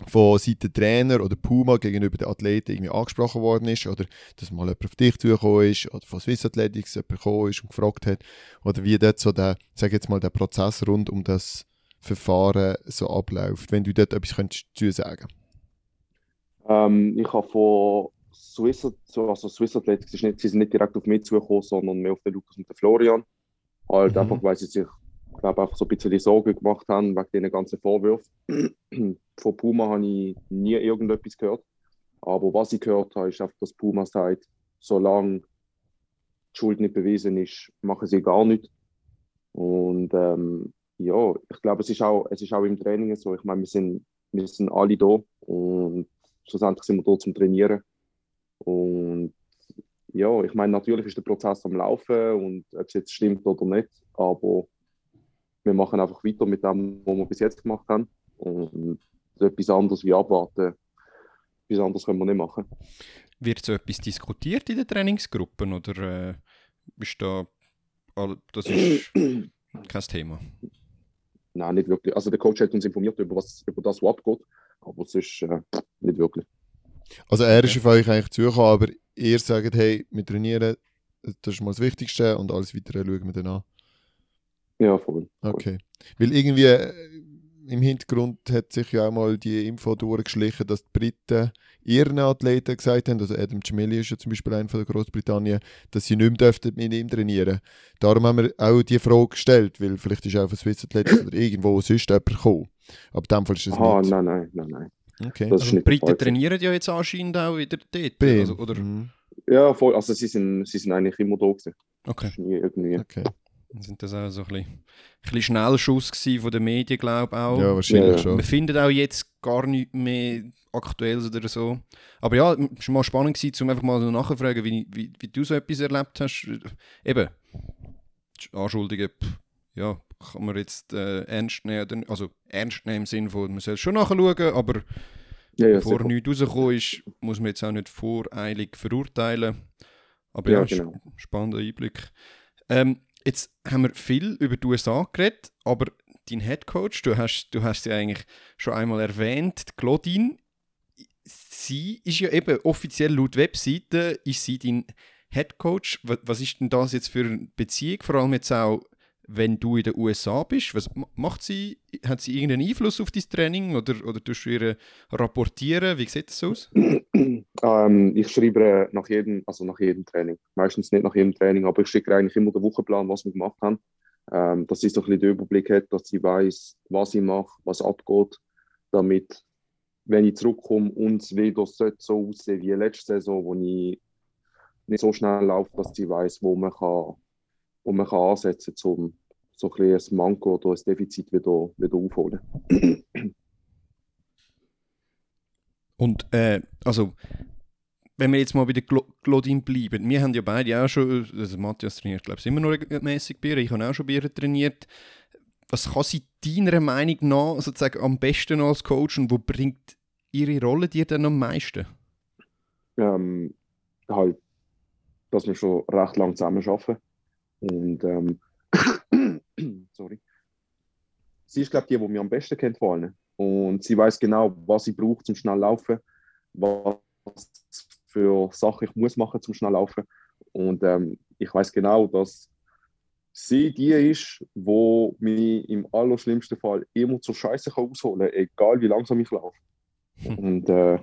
von Seiten Trainer oder Puma gegenüber den Athleten irgendwie angesprochen worden ist oder dass mal jemand auf dich zugekommen ist oder von Swiss Athletics jemand gekommen ist und gefragt hat oder wie dort so der, sag jetzt mal, der Prozess rund um das Verfahren so abläuft, wenn du dort etwas könntest zu sagen. Ähm, ich habe von Swiss, also Swiss Athletics, ist nicht, sie sind nicht direkt auf mich zugekommen, sondern mehr auf den Lukas und den Florian. Halt mhm. einfach, weil sie sich, glaube einfach so ein bisschen die Sorge gemacht haben wegen den ganzen Vorwürfen. Von Puma habe ich nie irgendetwas gehört. Aber was ich gehört habe, ist einfach, dass Puma sagt, solange die Schuld nicht bewiesen ist, machen sie gar nichts. Und ähm, ja, ich glaube, es ist, auch, es ist auch im Training so. Ich meine, wir sind, wir sind alle da und schlussendlich sind wir da zum Trainieren. Und ja, ich meine, natürlich ist der Prozess am Laufen und ob es jetzt stimmt oder nicht, aber wir machen einfach weiter mit dem, was wir bis jetzt gemacht haben. Und etwas anderes wie abwarten, etwas anderes können wir nicht machen. Wird so etwas diskutiert in den Trainingsgruppen oder äh, ist da, das ist kein Thema? Nein, nicht wirklich. Also der Coach hat uns informiert über, was, über das, was abgeht, aber es ist äh, nicht wirklich. Also er ist auf euch eigentlich zugekommen, aber ihr sagt, hey, wir trainieren, das ist mal das Wichtigste und alles Weitere schauen wir dann an. Ja, voll. Okay. Weil irgendwie äh, im Hintergrund hat sich ja auch mal die Info durchgeschlichen, dass die Briten ihren Athleten gesagt haben, also Adam Gemelli ist ja zum Beispiel einer von der Großbritannien, dass sie nicht mehr dürften mit ihm trainieren. Darum haben wir auch die Frage gestellt, weil vielleicht ist auch von Swiss Athletics oder irgendwo sonst jemand gekommen. Aber in dem Fall ist es Aha, nicht. nein, nein, nein, nein. Okay. Das also die Briten trainieren ja jetzt anscheinend auch wieder dort. Also, oder? Mhm. Ja, voll. Also sie sind, sie sind eigentlich immer da gewesen. Okay. Nie irgendwie. Okay. Sind das auch so ein bisschen, ein bisschen Schnellschuss von den Medien, glaube ich auch. Ja, wahrscheinlich ja. schon. Wir finden auch jetzt gar nicht mehr aktuell oder so. Aber ja, es war mal spannend gewesen, um einfach mal so nachzufragen, wie, wie, wie du so etwas erlebt hast. Eben, Anschuldigungen, ja, kann man jetzt äh, ernst nehmen, also ernst nehmen im Sinne von, man soll schon nachschauen, aber ja, ja, bevor nichts rausgekommen ist, muss man jetzt auch nicht voreilig verurteilen. Aber ja, ja genau. spannender Einblick. Ähm, jetzt haben wir viel über die USA geredet, aber dein Headcoach, du hast, du hast sie eigentlich schon einmal erwähnt, Claudine, sie ist ja eben offiziell laut Webseite, ist sie dein Headcoach. Was ist denn das jetzt für eine Beziehung, vor allem jetzt auch wenn du in den USA bist? Was macht sie? Hat sie irgendeinen Einfluss auf dein Training oder, oder tust du ihr rapportieren? Wie sieht das aus? Ähm, ich schreibe nach jedem, also nach jedem Training. Meistens nicht nach jedem Training, aber ich schicke eigentlich immer den Wochenplan, was wir gemacht haben. Ähm, dass sie so ein bisschen den Überblick hat, dass sie weiß, was ich mache, was abgeht, damit, wenn ich zurückkomme und es wieder so aussehen wie letzte Saison, wo ich nicht so schnell laufe, dass sie weiß, wo man kann wo man kann ansetzen um so ein, ein Manko oder ein Defizit wieder, wieder aufholen. Und äh, also, wenn wir jetzt mal bei der Glodin bleiben, wir haben ja beide auch schon, also Matthias trainiert, glaube ich, immer noch regelmäßig Bier, ich habe auch schon Bier trainiert. Was kann sie deiner Meinung nach sozusagen am besten als Coach und wo bringt ihre Rolle dir dann am meisten? Ähm, halt, dass wir schon recht lang zusammen arbeiten. Und ähm, sorry. Sie ist, glaube ich, die, die mich am besten kennt vor allem. Und sie weiß genau, was sie braucht zum schnell laufen, was für Sachen ich muss machen zum schnell laufen. Und ähm, ich weiß genau, dass sie die ist, wo mich im allerschlimmsten Fall immer zur Scheiße ausholen kann, egal wie langsam ich laufe. Und äh,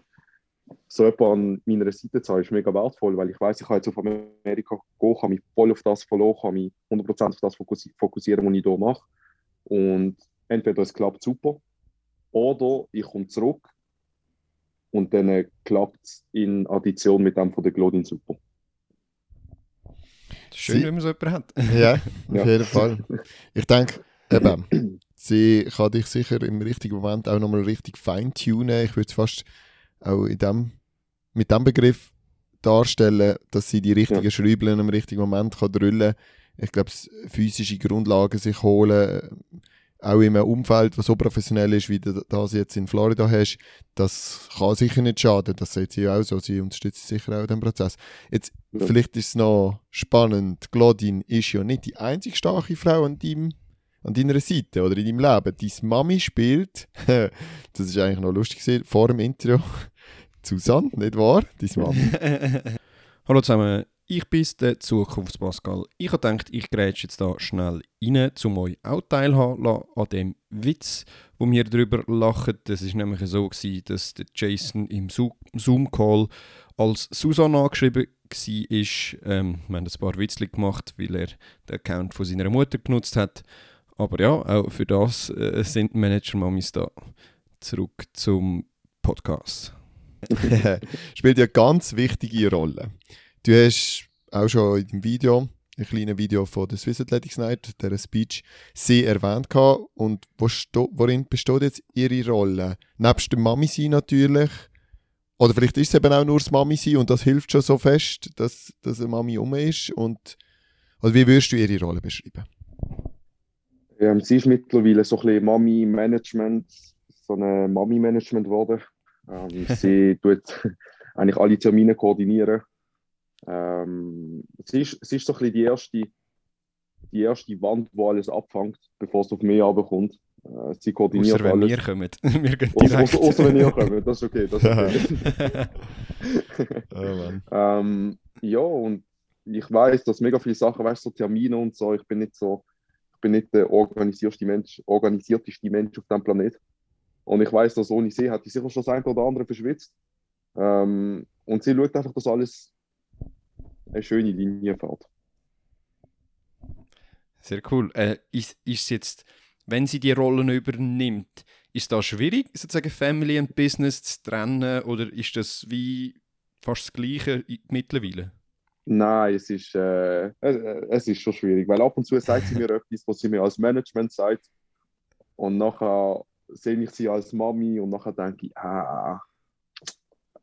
so jemand an meiner Seite zu haben, ist mega wertvoll, weil ich weiß, ich kann jetzt auf Amerika gehen, kann mich voll auf das verloren, kann mich 100% auf das fokussieren, was ich hier mache. Und entweder es klappt super oder ich komme zurück und dann klappt es in Addition mit dem von der Glodin super. Schön, Sie wenn man so jemanden hat. Ja, auf ja. jeden Fall. Ich denke, eben, Sie kann dich sicher im richtigen Moment auch nochmal richtig feintunen. Ich würde es fast auch in dem, mit dem Begriff darstellen, dass sie die richtigen Ja. Schräubchen im richtigen Moment kann drüllen kann. Ich glaube, physische Grundlagen sich holen, äh, auch in einem Umfeld, das so professionell ist, wie du das jetzt in Florida hast, das kann sicher nicht schaden. Das sagt sie auch so. Sie unterstützt sicher auch den Prozess. Jetzt, Ja. vielleicht ist es noch spannend. Claudine ist ja nicht die einzige starke Frau an, deinem, an deiner Seite oder in deinem Leben. Deine Mami spielt, das ist eigentlich noch lustig gewesen, vor dem Intro, Susanne, nicht wahr? Deine Mami. Hallo zusammen, ich bin der Zukunftspascal. Ich habe gedacht, ich grätsche jetzt da schnell rein, um euch auch teilhaben an dem Witz, wo wir darüber lachen. Das ist nämlich so gewesen, dass der Jason im Zo- Zoom-Call als Susanne angeschrieben war. Ähm, wir haben ein paar Witzli gemacht, weil er den Account von seiner Mutter genutzt hat. Aber ja, auch für das äh, sind Manager-Mamis da. Zurück zum Podcast. spielt ja ganz wichtige Rolle. Du hast auch schon in dem Video, ein kleines Video von der Swiss Athletics Night, der Speech, sie erwähnt gehabt. Und worin besteht jetzt ihre Rolle? Nebst der Mami sein natürlich. Oder vielleicht ist es eben auch nur das Mami sein und das hilft schon so fest, dass, dass eine Mami um ist. Und, oder wie würdest du ihre Rolle beschreiben? Ähm, sie ist mittlerweile so ein bisschen Mami-Management, so ein Mami-Management geworden. Ähm, sie tut eigentlich alle Termine koordinieren. Ähm, sie, ist, sie ist so ein bisschen die erste, die erste Wand, wo alles abfängt, bevor es auf mich runterkommt. Äh, sie koordiniert Außer wenn alles. wir kommen. wir gehen direkt. wenn ihr kommt, das ist okay. Das ist okay. Oh. Ähm, ja, und ich weiß, dass mega viele Sachen, weißt du, so Termine und so, ich bin nicht so, bin nicht der organisierteste Mensch, organisierteste Mensch auf diesem Planet. Und ich weiß, dass ohne sie hätte ich sicher schon das eine oder andere verschwitzt. Ähm, und sie schaut einfach, dass alles eine schöne Linie fährt. Sehr cool. Äh, ist, ist jetzt, wenn sie die Rollen übernimmt, ist das schwierig, sozusagen Family und Business zu trennen oder ist das wie fast das Gleiche mittlerweile? Nein, es ist, äh, es, ist schon schwierig, weil ab und zu sagt sie mir etwas, was sie mir als Management sagt. Und nachher sehe ich sie als Mami und nachher denke ich, ah,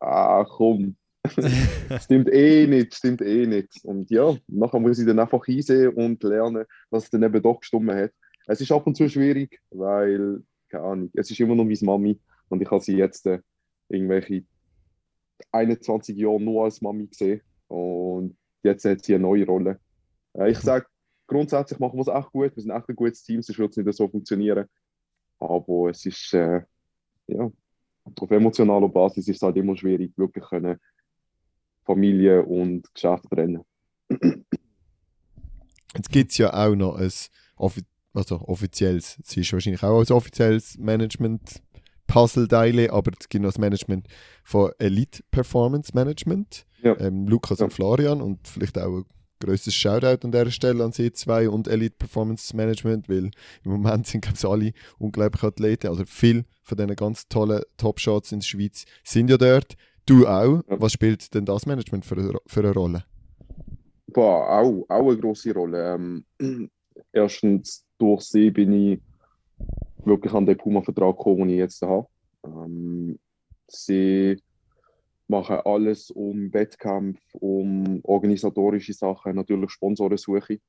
ah, komm. stimmt eh nicht, stimmt eh nicht. Und ja, nachher muss ich dann einfach einsehen und lernen, dass es dann eben doch gestummen hat. Es ist ab und zu schwierig, weil, keine Ahnung, es ist immer noch meine Mami und ich habe sie jetzt äh, irgendwelche 21 Jahre nur als Mami gesehen. Und jetzt hat sie eine neue Rolle. Äh, ich sage, grundsätzlich machen wir es echt gut. Wir sind echt ein gutes Team, sonst würde es nicht so funktionieren. Aber es ist, äh, ja, auf emotionaler Basis ist es halt immer schwierig, wirklich können Familie und Geschäft trennen. Jetzt gibt es ja auch noch ein offi also offizielles, es ist wahrscheinlich auch ein offizielles Management-Puzzle-Teile, aber es gibt noch das Management von Elite Performance Management. Ja. Ähm, Lukas Ja. und Florian und vielleicht auch ein grösstes Shoutout an dieser Stelle an sie zwei und Elite Performance Management, weil im Moment sind glaube ich alle unglaubliche Athleten, also viele von diesen ganz tollen Top-Shots in der Schweiz sind ja dort. Du auch. Ja. Was spielt denn das Management für eine, für eine Rolle? Boah, auch, auch eine grosse Rolle. Ähm, erstens, durch sie bin ich wirklich an den Puma-Vertrag gekommen, den ich jetzt habe. Ähm, sie machen alles um Wettkampf, um organisatorische Sachen, natürlich Sponsorensuche.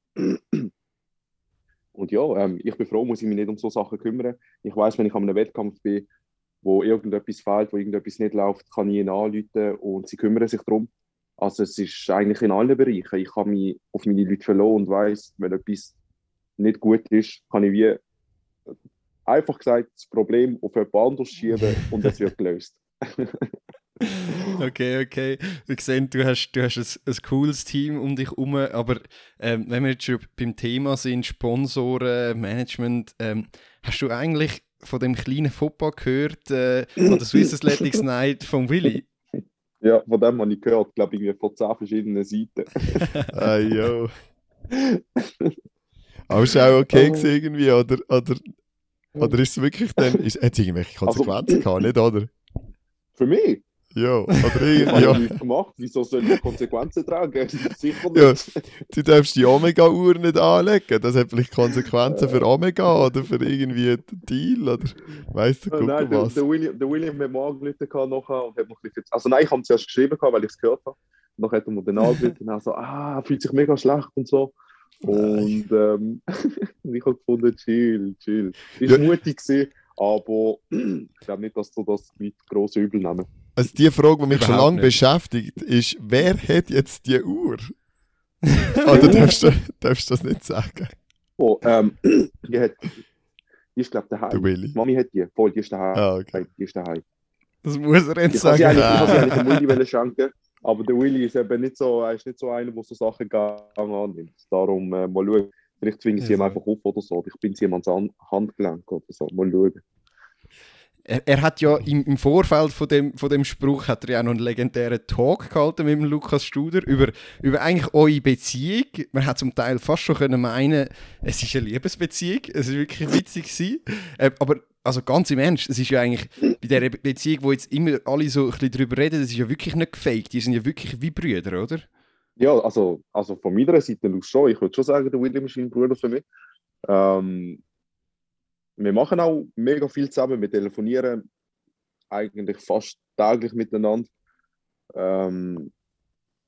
Und ja, ähm, ich bin froh, muss ich mich nicht um so Sachen kümmern. Ich weiß, wenn ich an einem Wettkampf bin, wo irgendetwas fehlt, wo irgendetwas nicht läuft, kann ich ihnen anrufen und sie kümmern sich darum. Also es ist eigentlich in allen Bereichen. Ich kann mich auf meine Leute verlassen und weiß, wenn etwas nicht gut ist, kann ich wie einfach gesagt das Problem auf jemand anderes schieben und es wird gelöst. Okay, okay. Wir sehen, du hast, du hast ein, ein cooles Team um dich herum, aber ähm, wenn wir jetzt schon beim Thema sind, Sponsoren, Management, ähm, hast du eigentlich von dem kleinen Fauxpas gehört, äh, von der Swiss Athletics Night von Willy? Ja, von dem habe ich gehört, glaube ich, von zehn verschiedenen Seiten. Ah, jo. Aber ist auch okay Oh. gewesen irgendwie, oder, oder, oder ist es wirklich dann, ist, hat es irgendwelche Konsequenzen gehabt, nicht, oder? Für mich? Ja, oder irgendwie. ja. Nichts gemacht. Wieso soll ich Konsequenzen tragen? Sicher Ja. du darfst die Omega-Uhr nicht anlegen. Das hat vielleicht Konsequenzen für Omega oder für irgendwie einen Deal oder weißt du, Äh, guck nein, der, was. der, William, der William hat mir angerufen nachher und hat noch ein bisschen Also nein, ich habe es erst geschrieben, weil ich es gehört habe. Dann hat er mir dann angerufen und so, ah, fühlt sich mega schlecht und so. Und ähm, und ich habe gefunden, chill, chill. Ist Ja. mutig gewesen, aber ich glaube nicht, dass du das mit grossen Übel nehmen. Also die Frage, die mich schon Überhaupt lange nicht. beschäftigt, ist, wer hat jetzt die Uhr? Oder darfst du, darfst du das nicht sagen? Oh, ähm, die hat, die ist glaube ich daheim. Willi. Mami hat die, voll, die ist daheim. Ah, okay. Die ist daheim. Das muss er jetzt Ich sie sagen. eigentlich, ich habe sie eigentlich wollen schenken, aber der Willi ist eben nicht so, er ist nicht so einer, der so Sachen gerne annimmt. Darum äh, mal schauen. Vielleicht zwinge ich sie ihm einfach auf oder so. Ich bin sie ihm ans An- Handgelenk oder so. Mal schauen. Er, er hat ja im, im Vorfeld von dem, von dem Spruch hat er ja noch einen legendären Talk gehalten mit dem Lukas Studer über, über eigentlich eure Beziehung. Man hat zum Teil fast schon können meinen, es ist eine Liebesbeziehung. Es ist wirklich witzig gewesen. Äh, aber also ganz im Ernst, es ist ja eigentlich bei dieser Be- Beziehung, wo jetzt immer alle so ein bisschen drüber reden, das ist ja wirklich nicht gefaked. Die sind ja wirklich wie Brüder, oder? Ja, also, also von meiner Seite aus schon. Ich würde schon sagen, der William ist ein Bruder für mich. Ähm, wir machen auch mega viel zusammen. Wir telefonieren eigentlich fast täglich miteinander. Ähm,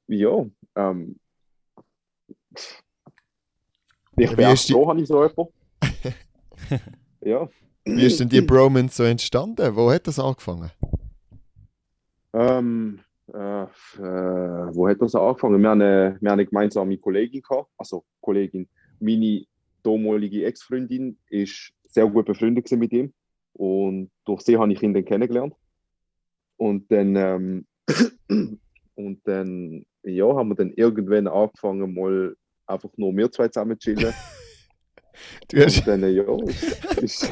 ja, ähm, ich bin auch froh, habe ich so jemanden. ja. Wie ist denn die Bromance so entstanden? Wo hat das angefangen? Ähm, äh, äh, wo hat das angefangen? Wir haben, eine, wir haben eine gemeinsame Kollegin gehabt. Also Kollegin, meine damalige Ex-Freundin ist sehr gut befreundet mit ihm. Und durch sie habe ich ihn dann kennengelernt. Und dann, ähm, und dann ja, haben wir dann irgendwann angefangen, mal einfach nur wir zwei zusammen zu chillen. Du hast, Und dann, äh, ja, ist, ist,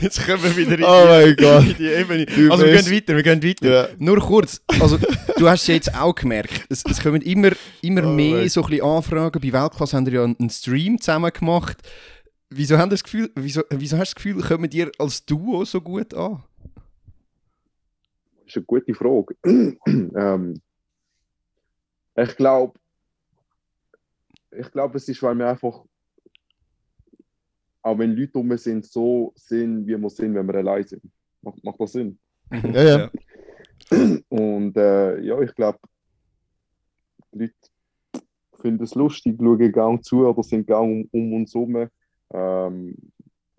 Jetzt kommen wir wieder in oh mein Gott. die Also wir gehen weiter, wir gehen weiter. Ja. Nur kurz, also du hast es jetzt auch gemerkt, es, es kommen immer, immer Oh mehr mein- so ein bisschen Anfragen. Bei Weltklasse haben wir ja einen Stream zusammen gemacht. Wieso, haben das Gefühl, wieso, wieso hast du das Gefühl, kommen dir als Duo so gut an? ist eine gute Frage. ähm, ich glaube, ich glaube, es ist, weil wir einfach, auch wenn Leute um sind, so sind, wie wir sind, wenn wir allein sind. Macht, macht das Sinn? Ja, ja. Und äh, ja, ich glaube, die Leute finden es lustig, schauen gang zu oder sind gang um, um uns herum. Ähm,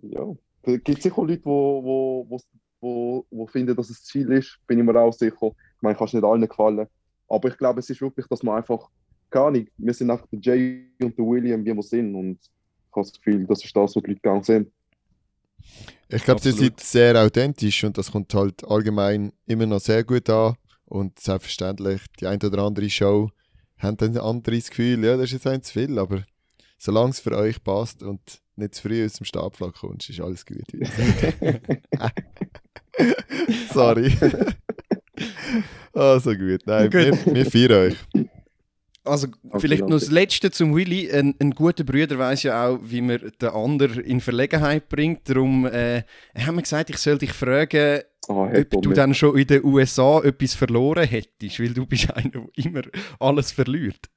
ja, es gibt sicher Leute, die wo, wo, wo, wo, wo finden, dass es Ziel ist, bin ich mir auch sicher. Ich meine, kannst nicht allen gefallen. Aber ich glaube, es ist wirklich, dass man einfach, keine Ahnung, wir sind einfach der Jay und der William, wie wir sind. Und ich habe das Gefühl, das ist das, was die Leute gang sehen. Ich glaube, sie sind sehr authentisch und das kommt halt allgemein immer noch sehr gut an. Und selbstverständlich, die ein oder andere Show haben dann ein anderes Gefühl, ja, das ist jetzt ein zu viel, aber solange es für euch passt und nicht zu früh aus dem Stabflak kommst, ist alles gut. Sorry. Also gut, nein, Gut. wir, wir feiern euch. Also vielleicht noch das Letzte zum Willy. Ein, ein guter Bruder weiß ja auch, wie man den anderen in Verlegenheit bringt. Darum äh, haben wir gesagt, ich soll dich fragen, Ah, ob du dann schon in den USA etwas verloren hättest, weil du bist einer, der immer alles verliert.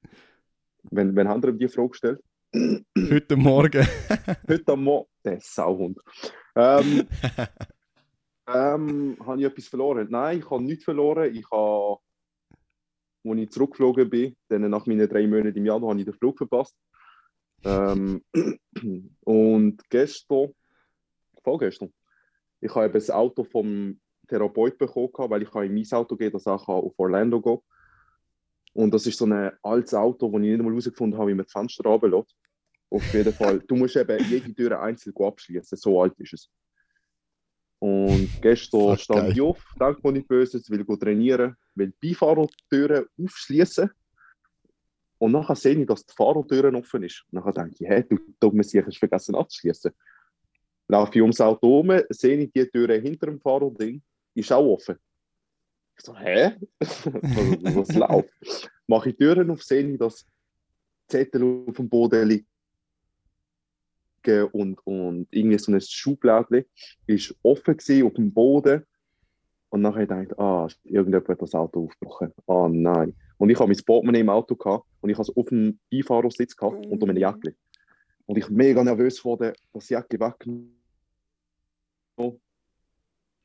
wenn, wenn ihm die Frage gestellt? Heute Morgen. Heute Morgen, der Sauhund. Ähm, ähm, habe ich etwas verloren? Nein, ich habe nichts verloren. Ich habe, als ich zurückgeflogen bin, dann nach meinen drei Monaten im Januar, habe ich den Flug verpasst. Ähm, und gestern, vorgestern, ich habe das Auto vom Therapeut bekommen, weil ich in mein Auto gehen, dass ich auf Orlando gehen. Und das ist so ein altes Auto, wo ich nicht mal herausgefunden habe, wie man das Fenster runterlässt. Auf jeden Fall. Du musst eben jede Tür einzeln abschließen, so alt ist es. Und gestern Fuck, stand geil. ich auf, denke mir nicht Böses, will trainieren, will die Beifahrertüren aufschließen. Und nachher sehe ich, dass die Fahrertüre offen ist. Und nachher denke ich, hä, du dumme Sicher, hast vergessen abzuschließen. Laufe ich ums Auto herum, sehe ich die Türe hinter dem Fahrerding, ist auch offen. Ich so, hä? was, was läuft? Mache ich die Türen auf, sehe ich, dass Zettel auf dem Boden liegen und, und irgendwie so ein Schubladchen ist offen gewesen auf dem Boden Und nachher habe ich ah, irgendjemand hat das Auto aufgebrochen. Ah, nein. Und ich habe mein Portemonnaie im Auto gehabt und ich habe es auf dem Beifahrersitz gehabt und um eine Jacke. Und ich mega nervös wurde, das Jacke weggenommen.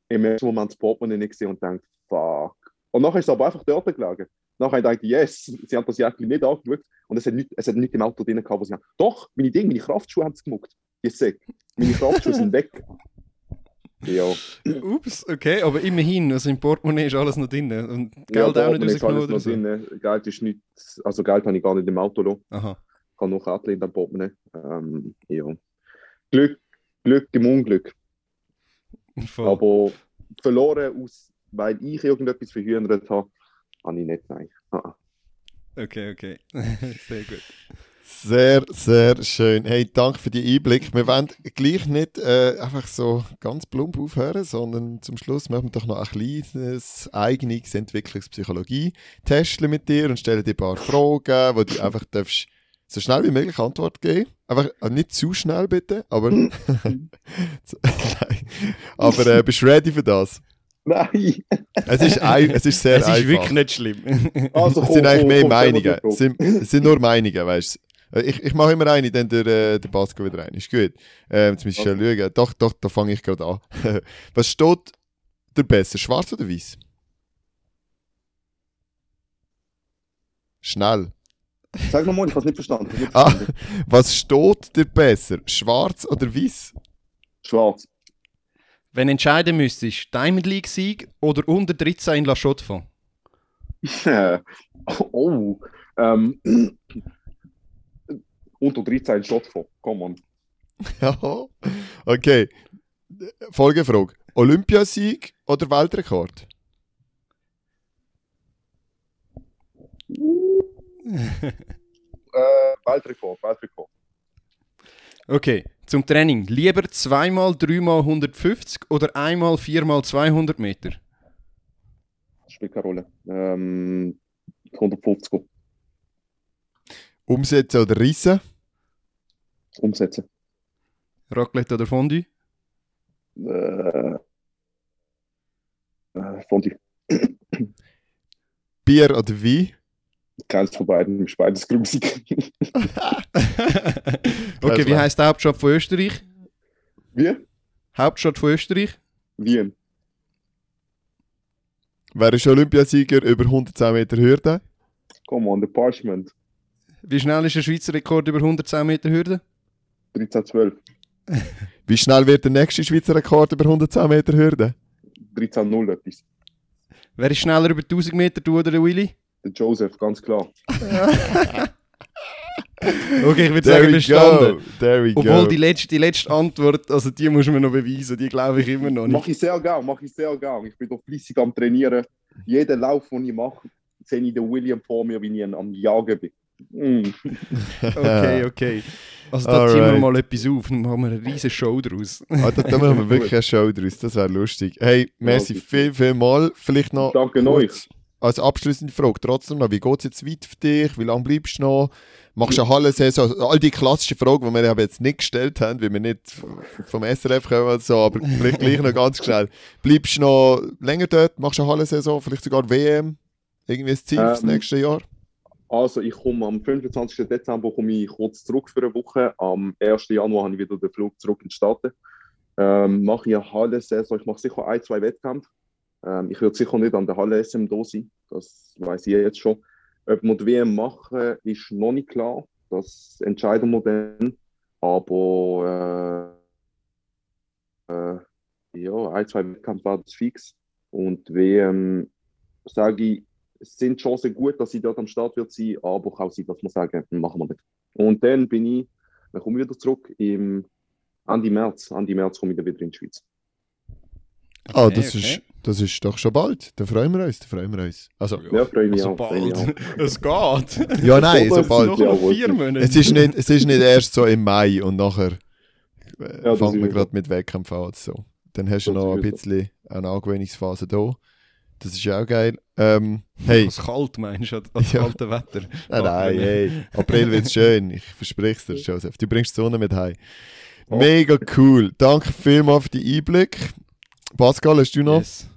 Im ersten Moment das Portemonnaie nicht gesehen und dachte, fuck. Und nachher ist es aber einfach dort gelegen. Nachher dachte ich, yes, sie haben das Jacke nicht angeschaut und es hat nicht, es hat nicht im Auto drin gehabt, wo sie haben. Doch, meine Dinge, meine Kraftschuhe haben sie gemuckt. Ich sag, meine Kraftschuhe sind weg. Ja. Ups, okay, aber immerhin, also im Portemonnaie ist alles noch drin. Und Geld ja, auch nicht rausgenommen oder noch so. drin. Geld ist nicht, also Geld habe ich gar nicht im Auto gelassen. Aha. Ich habe Kärtchen in dem Portemonnaie. Ähm, ja. Glück, Glück im Unglück. Voll. Aber verloren aus, weil ich irgendetwas verhindert habe, habe ich nicht, nein. Ah, ah. Okay, okay. Sehr gut. Sehr, sehr schön. Hey, danke für die Einblick. Wir wollen gleich nicht äh, einfach so ganz plump aufhören, sondern zum Schluss machen wir doch noch ein kleines eigenes Entwicklungspsychologie-Testchen mit dir und stellen dir ein paar Fragen, wo du einfach darfst so schnell wie möglich Antwort geben. Einfach äh, nicht zu schnell bitte, aber, aber äh, bist du ready für das? Nein! Es ist, ein, es ist sehr Es ist einfach. wirklich nicht schlimm. Also, Es sind eigentlich mehr Meinungen. komm, Es sind, es sind nur Meinungen, weißt du. Ich, ich mache immer eine, dann der, äh, der wieder rein. Ist gut. Ähm, jetzt muss ich schon schauen. Doch, doch, da fange ich gerade an. Was steht der besser, schwarz oder weiß? Schnell. Sag nochmal, ich habe es nicht verstanden. Nicht Ah, verstanden. was steht dir besser, schwarz oder weiß? Schwarz. Wenn entscheiden müsstest, Diamond League Sieg oder unter 13 in La Chaux-de-Fonds? oh. Ähm, unter 13 Shot von. Komm on. Ja. Okay. Folgefrage. Olympiasieg oder Weltrekord? Äh, Weltrekord, Weltrekord. Okay, zum Training. Lieber zweimal, dreimal 150 oder einmal, viermal 200 Meter? Spielt keine Rolle. Ähm, 150 Umsetzen oder rissen? umsetzen. Raclette oder Fondue? Äh, äh, Fondue. Bier oder Wein? Keins von beiden, ist beides grusig. okay, wie heißt die Hauptstadt von Österreich? Wie? Hauptstadt von Österreich? Wien. Wer ist Olympiasieger über 110 Meter Hürde? Come on, the Parchment. Wie schnell ist der Schweizer Rekord über 110 Meter Hürde? 13, 12. Wie schnell wird der nächste Schweizer Rekord über 110 Meter Hürde? 13, 0 etwas. Wer ist schneller über 1000 Meter, du oder der Willy? Der Joseph, ganz klar. Okay, ich würde There sagen, verstanden. There we Obwohl go. die letzte, die letzte Antwort, also die muss man noch beweisen, die glaube ich immer noch Mach nicht. ich sehr gern, mach ich sehr gern. Ich bin doch fleissig am Trainieren. Jeden Lauf, den ich mache, sehe ich den William vor mir, wie ich ihn am Jagen bin. Mm. Okay, okay. Also da ziehen wir Alright. mal etwas auf und machen wir eine riesige Show draus. Ah, da, da machen wir wirklich eine Show draus, das wäre lustig. Hey, merci Ja, viel, viel mal. Vielleicht noch Danke kurz als abschließende Frage trotzdem noch, wie geht es jetzt weit für dich? Wie lange bleibst du noch? Machst du eine Hallensaison? Also all die klassischen Fragen, die wir jetzt nicht gestellt haben, weil wir nicht vom SRF kommen oder so, aber vielleicht gleich noch ganz schnell. Bleibst du noch länger dort? Machst du eine Hallensaison? Vielleicht sogar WM? Irgendwie ein Ziel fürs Ähm, nächste Jahr? Also, ich komme am 25. Dezember komme ich kurz zurück für eine Woche. Am 1. Januar habe ich wieder den Flug zurück in die Staaten. Ähm, mache ich eine Halle-Saison. Ich mache sicher ein, zwei Wettkämpfe. Ähm, ich werde sicher nicht an der Halle-SM da sein. Das weiß ich jetzt schon. Ob wir die WM machen, ist noch nicht klar. Das entscheiden wir dann. Aber äh, äh, ja, ein, zwei Wettkämpfe werden es fix. Und die WM, sage ich, sind Chancen gut, dass sie dort am Start wird sein, aber auch sein, dass wir sagen, machen wir nicht. Und dann bin ich, dann komme ich wieder zurück im Ende März. Ende März komme ich dann wieder in die Schweiz. Ah, okay, das, okay. Ist, das ist doch schon bald. Da freuen wir uns, da freuen wir uns. Also, Ja, freue mich Also auch. Bald. Es geht. ja, nein, so bald. Noch Ja, noch wohl. vier Monate. Es ist, nicht, es ist nicht erst so im Mai und nachher äh, das fängt man gerade mit Wettkämpfen an. So. Dann hast du Das noch ein bisschen eine Angewöhnungsphase da. Das ist ja auch geil. Ähm, hey, Was kalt meinst du, als Ja. kalte Wetter? nein, nein, hey, April wird schön. Ich verspreche es dir, Joseph. Du bringst die Sonne mit heim. Mega cool. Danke vielmals für den Einblick. Pascal, hast du noch? Yes.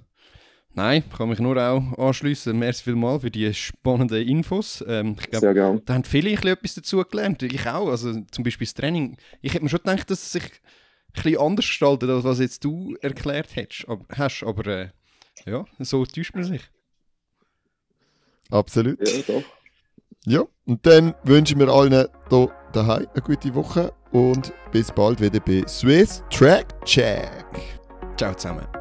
Nein, kann mich nur auch anschließen. Merci vielmals für die spannenden Infos. Ähm, ich glaube, Sehr gerne. da haben viele ein bisschen etwas dazu gelernt. Ich auch. Also zum Beispiel das Training. Ich hätte mir schon gedacht, dass es sich ein bisschen anders gestaltet, als was jetzt du erklärt hättest, aber, hast. Aber äh, ja, so täuscht man sich. Absolut. Ja, doch. Ja, und dann wünschen wir allen hier daheim eine gute Woche und bis bald wieder bei Swiss Track Check. Čaucame.